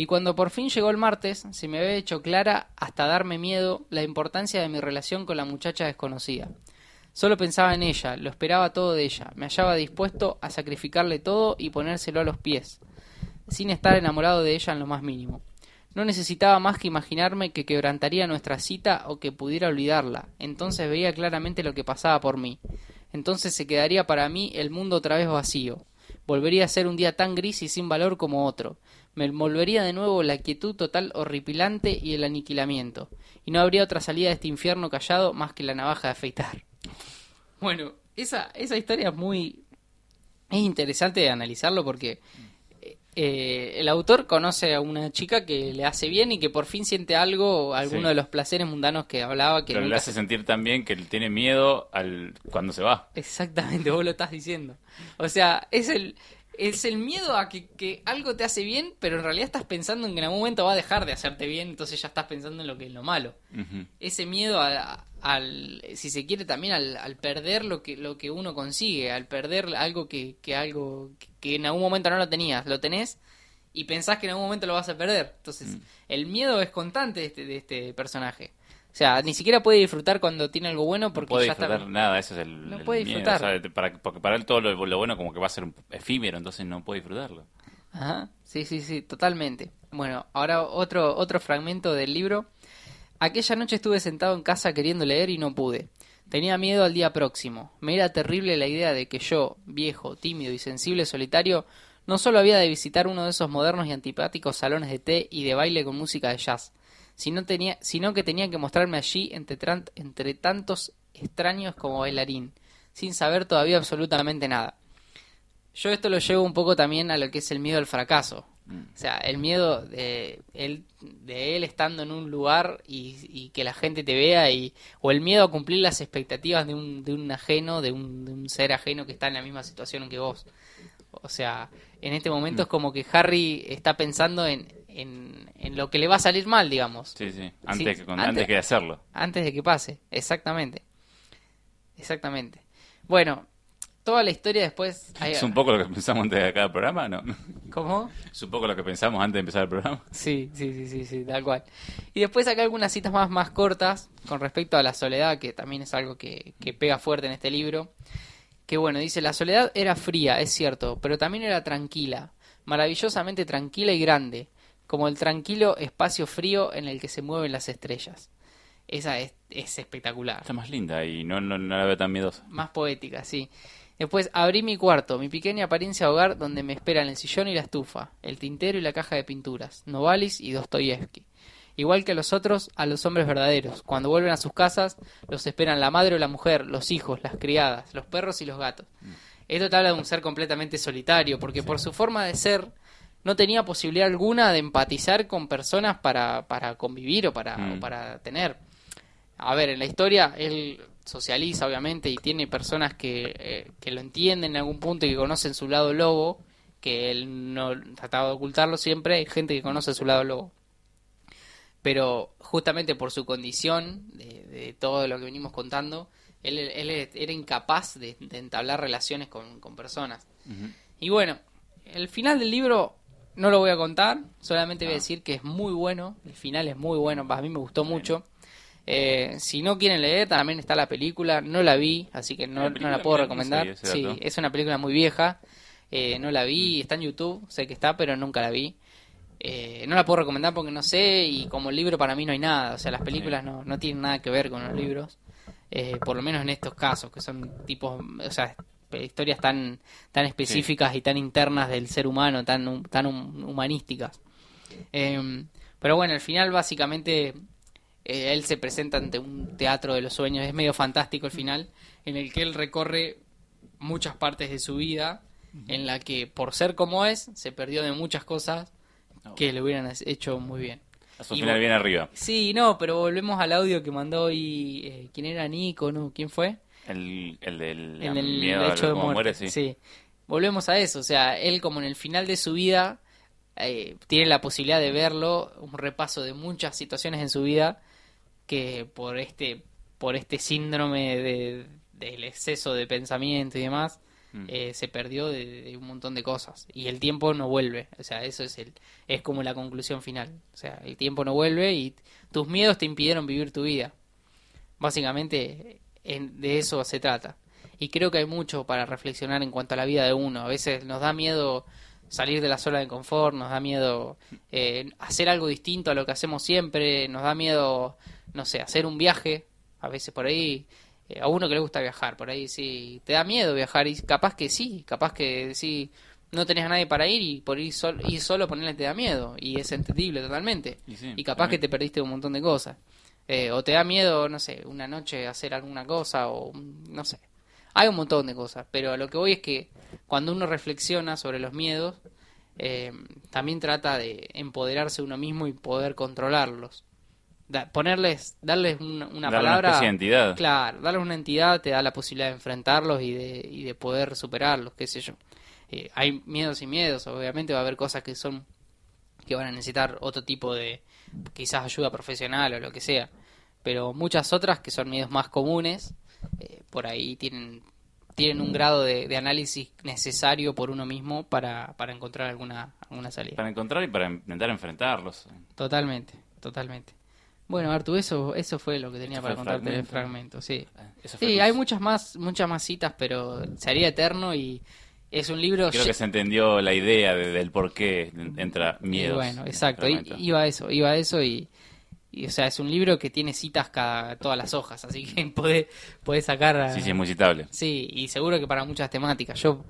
Y cuando por fin llegó el martes, se me había hecho clara hasta darme miedo la importancia de mi relación con la muchacha desconocida. Solo pensaba en ella, lo esperaba todo de ella, me hallaba dispuesto a sacrificarle todo y ponérselo a los pies, sin estar enamorado de ella en lo más mínimo. No necesitaba más que imaginarme que quebrantaría nuestra cita o que pudiera olvidarla. Entonces veía claramente lo que pasaba por mí. Entonces se quedaría para mí el mundo otra vez vacío. Volvería a ser un día tan gris y sin valor como otro. Me envolvería de nuevo la quietud total horripilante y el aniquilamiento. Y no habría otra salida de este infierno callado más que la navaja de afeitar. Bueno, esa, esa historia es muy... Es interesante de analizarlo porque eh, el autor conoce a una chica que le hace bien y que por fin siente algo, alguno Sí. de los placeres mundanos que hablaba que Pero le hace se- sentir también que tiene miedo al cuando se va. Exactamente, vos lo estás diciendo. O sea, es el, es el miedo a que, que algo te hace bien, pero en realidad estás pensando en que en algún momento va a dejar de hacerte bien, entonces ya estás pensando en lo que es lo malo. Ese miedo a- al, si se quiere también al, al perder lo que, lo que uno consigue, al perder algo que, que algo que, que en algún momento no lo tenías, lo tenés y pensás que en algún momento lo vas a perder. Entonces, Mm. el miedo es constante de este, de este personaje. O sea, ni siquiera puede disfrutar cuando tiene algo bueno porque no puede ya disfrutar está... nada, es el, No el puede miedo, disfrutar. para- porque para él todo lo, lo bueno como que va a ser un- efímero, entonces no puede disfrutarlo. Ajá, sí, sí, sí, totalmente. Bueno, ahora otro, otro fragmento del libro. Aquella noche estuve sentado en casa queriendo leer y no pude. Tenía miedo al día próximo. Me era terrible la idea de que yo, viejo, tímido y sensible solitario, no solo había de visitar uno de esos modernos y antipáticos salones de té y de baile con música de jazz, sino, tenía, sino que tenía que mostrarme allí entre, tantos extraños como bailarín, sin saber todavía absolutamente nada. Yo esto lo llevo un poco también a lo que es el miedo al fracaso. O sea, el miedo de él, de él estando en un lugar y, y que la gente te vea y o el miedo a cumplir las expectativas de un, de un ajeno, de un, de un ser ajeno que está en la misma situación que vos. O sea, en este momento es como que Harry está pensando en, en, en lo que le va a salir mal, digamos. Sí, sí, antes, Sí, que, antes- antes que hacerlo. Antes de que pase, exactamente. Exactamente. Bueno, toda la historia después... hay- Es un poco lo que pensamos antes de cada programa, ¿no? ¿Cómo? Es un poco lo que pensamos antes de empezar el programa. Sí, sí, sí, sí, sí, tal cual. Y después acá algunas citas más, más cortas con respecto a la soledad, que también es algo que, que pega fuerte en este libro. Que bueno, dice, la soledad era fría, es cierto, pero también era tranquila, maravillosamente tranquila y grande, como el tranquilo espacio frío en el que se mueven las estrellas. Esa es, es espectacular. Está más linda y no, no, no la veo tan miedosa. Más poética, sí. Después abrí mi cuarto, mi pequeña apariencia hogar donde me esperan el sillón y la estufa, el tintero y la caja de pinturas, Novalis y Dostoyevsky. Igual que a los otros, a los hombres verdaderos. Cuando vuelven a sus casas, los esperan la madre o la mujer, los hijos, las criadas, los perros y los gatos. Esto te habla de un ser completamente solitario, porque por su forma de ser, no tenía posibilidad alguna de empatizar con personas para, para convivir o para, Mm. o para tener. A ver, en la historia él socializa obviamente y tiene personas que, eh, que lo entienden en algún punto y que conocen su lado lobo, que él no trataba de ocultarlo siempre, hay gente que conoce su lado lobo. Pero justamente por su condición, de, de todo lo que venimos contando, él, él era incapaz de, de entablar relaciones con, con personas. Y bueno, el final del libro no lo voy a contar, solamente voy a decir que es muy bueno, el final es muy bueno, a mí me gustó mucho. Eh, si no quieren leer, también está la película, no la vi, así que no, La no la puedo no recomendar. sabía ese Sí, dato. es una película muy vieja, eh, no la vi, está en YouTube, sé que está, pero nunca la vi. Eh, no la puedo recomendar porque no sé y como libro para mí no hay nada, o sea, las películas no, no tienen nada que ver con los libros, eh, por lo menos en estos casos, que son tipos, o sea, historias tan, tan específicas y tan internas del ser humano, tan, tan hum- humanísticas. Eh, pero bueno, al final básicamente eh, él se presenta ante un teatro de los sueños, es medio fantástico el final, en el que él recorre muchas partes de su vida, en la que por ser como es, se perdió de muchas cosas que le hubieran hecho muy bien. A su Y final bien arriba. Sí, no, pero volvemos al audio que mandó hoy, eh, ¿quién era Nico? No? ¿Quién fue? El, el del el miedo hecho de muerte. muere, sí. Volvemos a eso, o sea, él como en el final de su vida eh, tiene la posibilidad de verlo, un repaso de muchas situaciones en su vida que por este por este síndrome de, del exceso de pensamiento y demás Mm. eh, se perdió de, de un montón de cosas y el tiempo no vuelve o sea eso es el es como la conclusión final o sea el tiempo no vuelve y tus miedos te impidieron vivir tu vida básicamente en- de eso se trata y creo que hay mucho para reflexionar en cuanto a la vida de uno a veces nos da miedo salir de la zona de confort nos da miedo eh, hacer algo distinto a lo que hacemos siempre nos da miedo no sé hacer un viaje a veces por ahí eh, a uno que le gusta viajar, por ahí sí, te da miedo viajar y capaz que sí, capaz que sí, no tenés a nadie para ir y por ir, sol, ir solo ponerle te da miedo y es entendible totalmente. Y sí, y capaz que te perdiste un montón de cosas. Eh, o te da miedo, no sé, una noche hacer alguna cosa o no sé. Hay un montón de cosas, pero a lo que voy es que cuando uno reflexiona sobre los miedos, eh, también trata de empoderarse uno mismo y poder controlarlos. Da- ponerles, darles una, una Darle una palabra. de entidad. Claro, darles una entidad te da la posibilidad de enfrentarlos y de, y de poder superarlos, qué sé yo. Eh, hay miedos y miedos, obviamente va a haber cosas que son que van a necesitar otro tipo de quizás ayuda profesional o lo que sea, pero muchas otras que son miedos más comunes, eh, por ahí tienen tienen un grado de, de análisis necesario por uno mismo para, para encontrar alguna, alguna salida. Para encontrar y para intentar enfrentarlos. Totalmente, totalmente. Bueno, Artu, eso, eso fue lo que tenía para contarte del fragmento. fragmento, sí. Fue Sí, hay muchas más, muchas más citas, pero sería eterno y es un libro... Creo que se entendió la idea de- del por qué entra miedo. bueno, exacto, iba a eso, iba a eso y, y, o sea, es un libro que tiene citas cada todas las hojas, así que podés, podés sacar... a- Sí, sí, es muy citable. Sí, y seguro que para muchas temáticas. Yo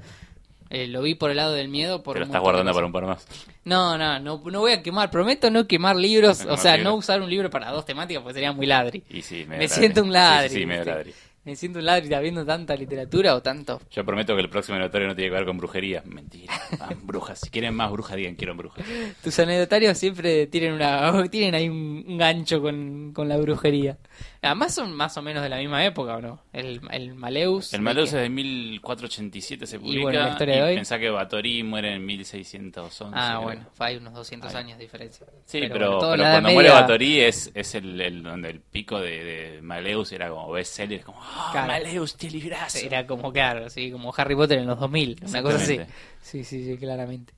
eh, lo vi por el lado del miedo. Por Pero estás guardando para un par más. No, no, no, no voy a quemar. Prometo no quemar libros. No o quemar sea, libros. no usar un libro para dos temáticas porque sería muy ladri. Y sí, Me siento un ladri. Sí, sí, sí, medio ¿viste? ladri. Me siento un ladri habiendo tanta literatura o tanto. Yo prometo que el próximo notorio no tiene que ver con brujería. Mentira. Ah, brujas. Si quieren más brujas, digan quiero brujas. Tus anecdotarios siempre tienen una tienen ahí un, un gancho con, con la brujería. Además son más o menos de la misma época, ¿o no? El, el Maleus. El ¿de Maleus es de 1487 se publica. Y bueno, la historia de hoy. Pensá que Batory muere en 1611. Ah, creo. bueno, hay unos 200 Ahí. años de diferencia. Sí, Pero bueno, cuando muere Batory es, es el, el- donde el pico de, de Maleus era como bestseller, como ¡Ah, Claro. Maleus, te librazo! Era como, claro, sí, como Harry Potter en los 2000, una cosa así. Sí, sí, sí, claramente.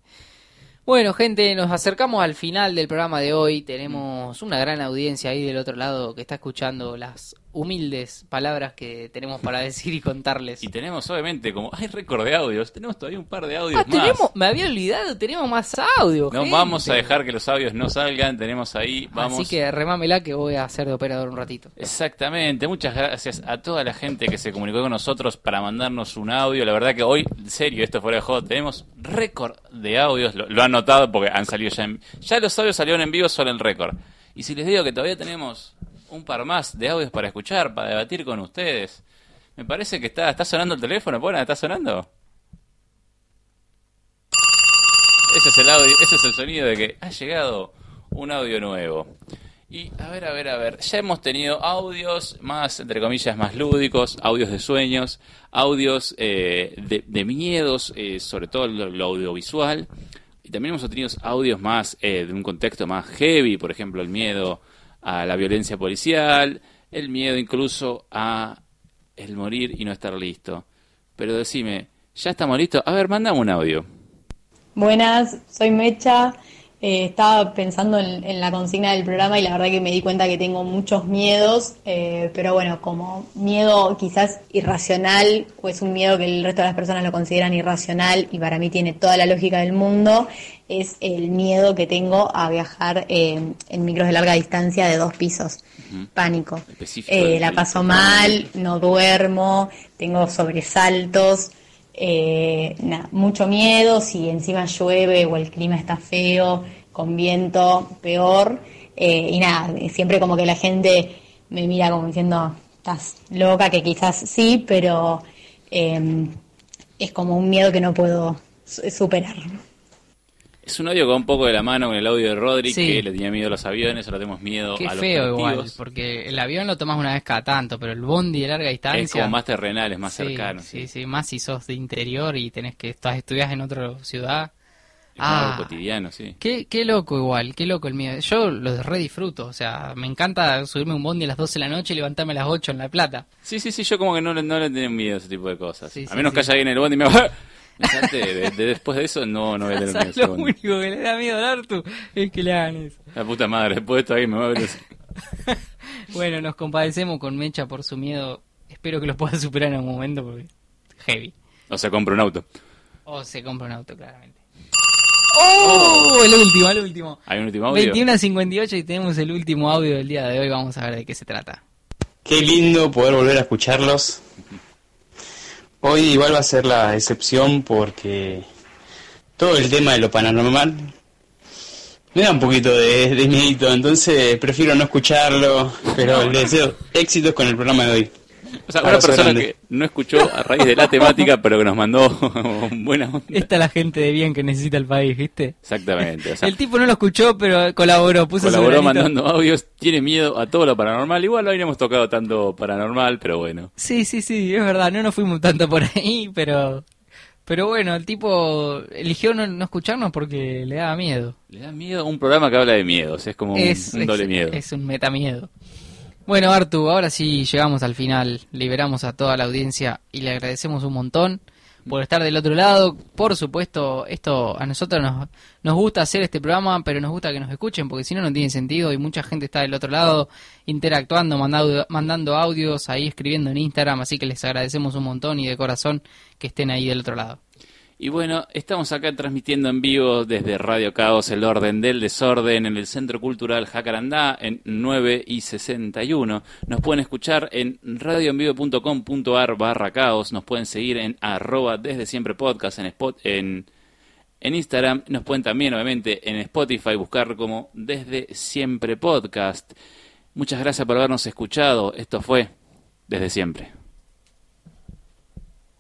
Bueno, gente, nos acercamos al final del programa de hoy. Tenemos una gran audiencia ahí del otro lado que está escuchando las humildes palabras que tenemos para decir y contarles. Y tenemos, obviamente, como hay récord de audios, tenemos todavía un par de audios Ah, más. tenemos, me había olvidado, tenemos más audio. No gente. vamos a dejar que los audios no salgan, tenemos ahí, vamos. Así que remámela que voy a hacer de operador un ratito. Exactamente, muchas gracias a toda la gente que se comunicó con nosotros para mandarnos un audio. La verdad que hoy, en serio, esto fuera de juego, tenemos récord de audios. Lo, lo han notado porque han salido ya en, Ya los audios salieron en vivo solo en récord. Y si les digo que todavía tenemos un par más de audios para escuchar, para debatir con ustedes, me parece que está, está sonando el teléfono, ¿Pona? ¿Está sonando? Ese es el audio, ese es el sonido de que ha llegado un audio nuevo. Y a ver, a ver, a ver, ya hemos tenido audios más, entre comillas, más lúdicos, audios de sueños, audios eh, de, de miedos, eh, sobre todo lo, lo audiovisual. Y también hemos tenido audios más eh, de un contexto más heavy, por ejemplo, el miedo a la violencia policial, el miedo incluso a el morir y no estar listo. Pero decime, ¿ya estamos listos? A ver, mandame un audio. Buenas, soy Mecha. Eh, estaba pensando en, la consigna del programa y la verdad que me di cuenta que tengo muchos miedos, eh, pero bueno, como miedo quizás irracional, o es un miedo que el resto de las personas lo consideran irracional y para mí tiene toda la lógica del mundo, es el miedo que tengo a viajar eh, en micros de larga distancia de dos pisos. Pánico. Eh, la paso mal, no duermo, tengo sobresaltos, eh, mucho miedo, si encima llueve o el clima está feo, con viento, peor. Y nada, siempre como que la gente me mira como diciendo, estás loca, que quizás sí, pero eh, es como un miedo que no puedo su- superar. Es un audio con un poco de la mano con el audio de Rodri, Sí. que le tenía miedo a los aviones, ahora tenemos miedo Qué a los feo igual, porque el avión lo tomas una vez cada tanto, pero el bondi de larga distancia... Es como más terrenal, es más Sí, cercano. Sí, sí, más si sos de interior y tenés que estás estudias en otra ciudad. Es Ah. cotidiano, sí. Qué, qué loco igual, qué loco el miedo. Yo lo re disfruto, o sea, me encanta subirme un bondi a las 12 de la noche y levantarme a las 8 en La Plata. Sí, sí, sí, yo como que no, le- no le tengo miedo a ese tipo de cosas. Sí, a menos sí. que haya alguien en el bondi y me haga... De, de- después de eso no, no voy a tener miedo. a ¿Sabes ese lo único que le da miedo al Artu? Es que le hagan eso. La puta madre, después de esto alguien me va a ver... Bueno, nos compadecemos con Mecha por su miedo. Espero que lo pueda superar en algún momento porque heavy. O sea, compra un auto. O se compra un auto, claramente. ¡Oh! El último, el último. ¿Hay un último audio? 21 a 58 y tenemos el último audio del día de hoy. Vamos a ver de qué se trata. Qué lindo poder volver a escucharlos. Hoy igual va a ser la excepción porque todo el tema de lo paranormal me da un poquito de, miedito, entonces prefiero no escucharlo, pero les deseo éxitos con el programa de hoy. O sea, una persona grande. que no escuchó a raíz de la temática, pero que nos mandó buena onda. Esta es la gente de bien que necesita el país, ¿viste? Exactamente. O sea, el tipo no lo escuchó, pero colaboró, puso su colaboró mandando audios, tiene miedo a todo lo paranormal. Igual hoy no hemos tocado tanto paranormal, pero bueno. Sí, sí, sí, es verdad, no nos fuimos tanto por ahí, pero pero bueno, el tipo eligió no, no escucharnos porque le daba miedo. Le da miedo a un programa que habla de miedos, es como un, es, un doble es- miedo. Es un metamiedo. Bueno, Artu, ahora sí llegamos al final, liberamos a toda la audiencia y le agradecemos un montón por estar del otro lado. Por supuesto, esto a nosotros nos, nos gusta hacer este programa, pero nos gusta que nos escuchen porque si no, no tiene sentido y mucha gente está del otro lado interactuando, mandando, mandando audios, ahí escribiendo en Instagram, así que les agradecemos un montón y de corazón que estén ahí del otro lado. Y bueno, estamos acá transmitiendo en vivo desde Radio Caos, el orden del desorden, en el Centro Cultural Jacarandá, en 9 y 61. Nos pueden escuchar en radioenvivo.com.ar barra caos, nos pueden seguir en arroba desde siempre podcast, en, spot, en, en Instagram, nos pueden también, obviamente, en Spotify buscar como desde siempre podcast. Muchas gracias por habernos escuchado, esto fue desde siempre.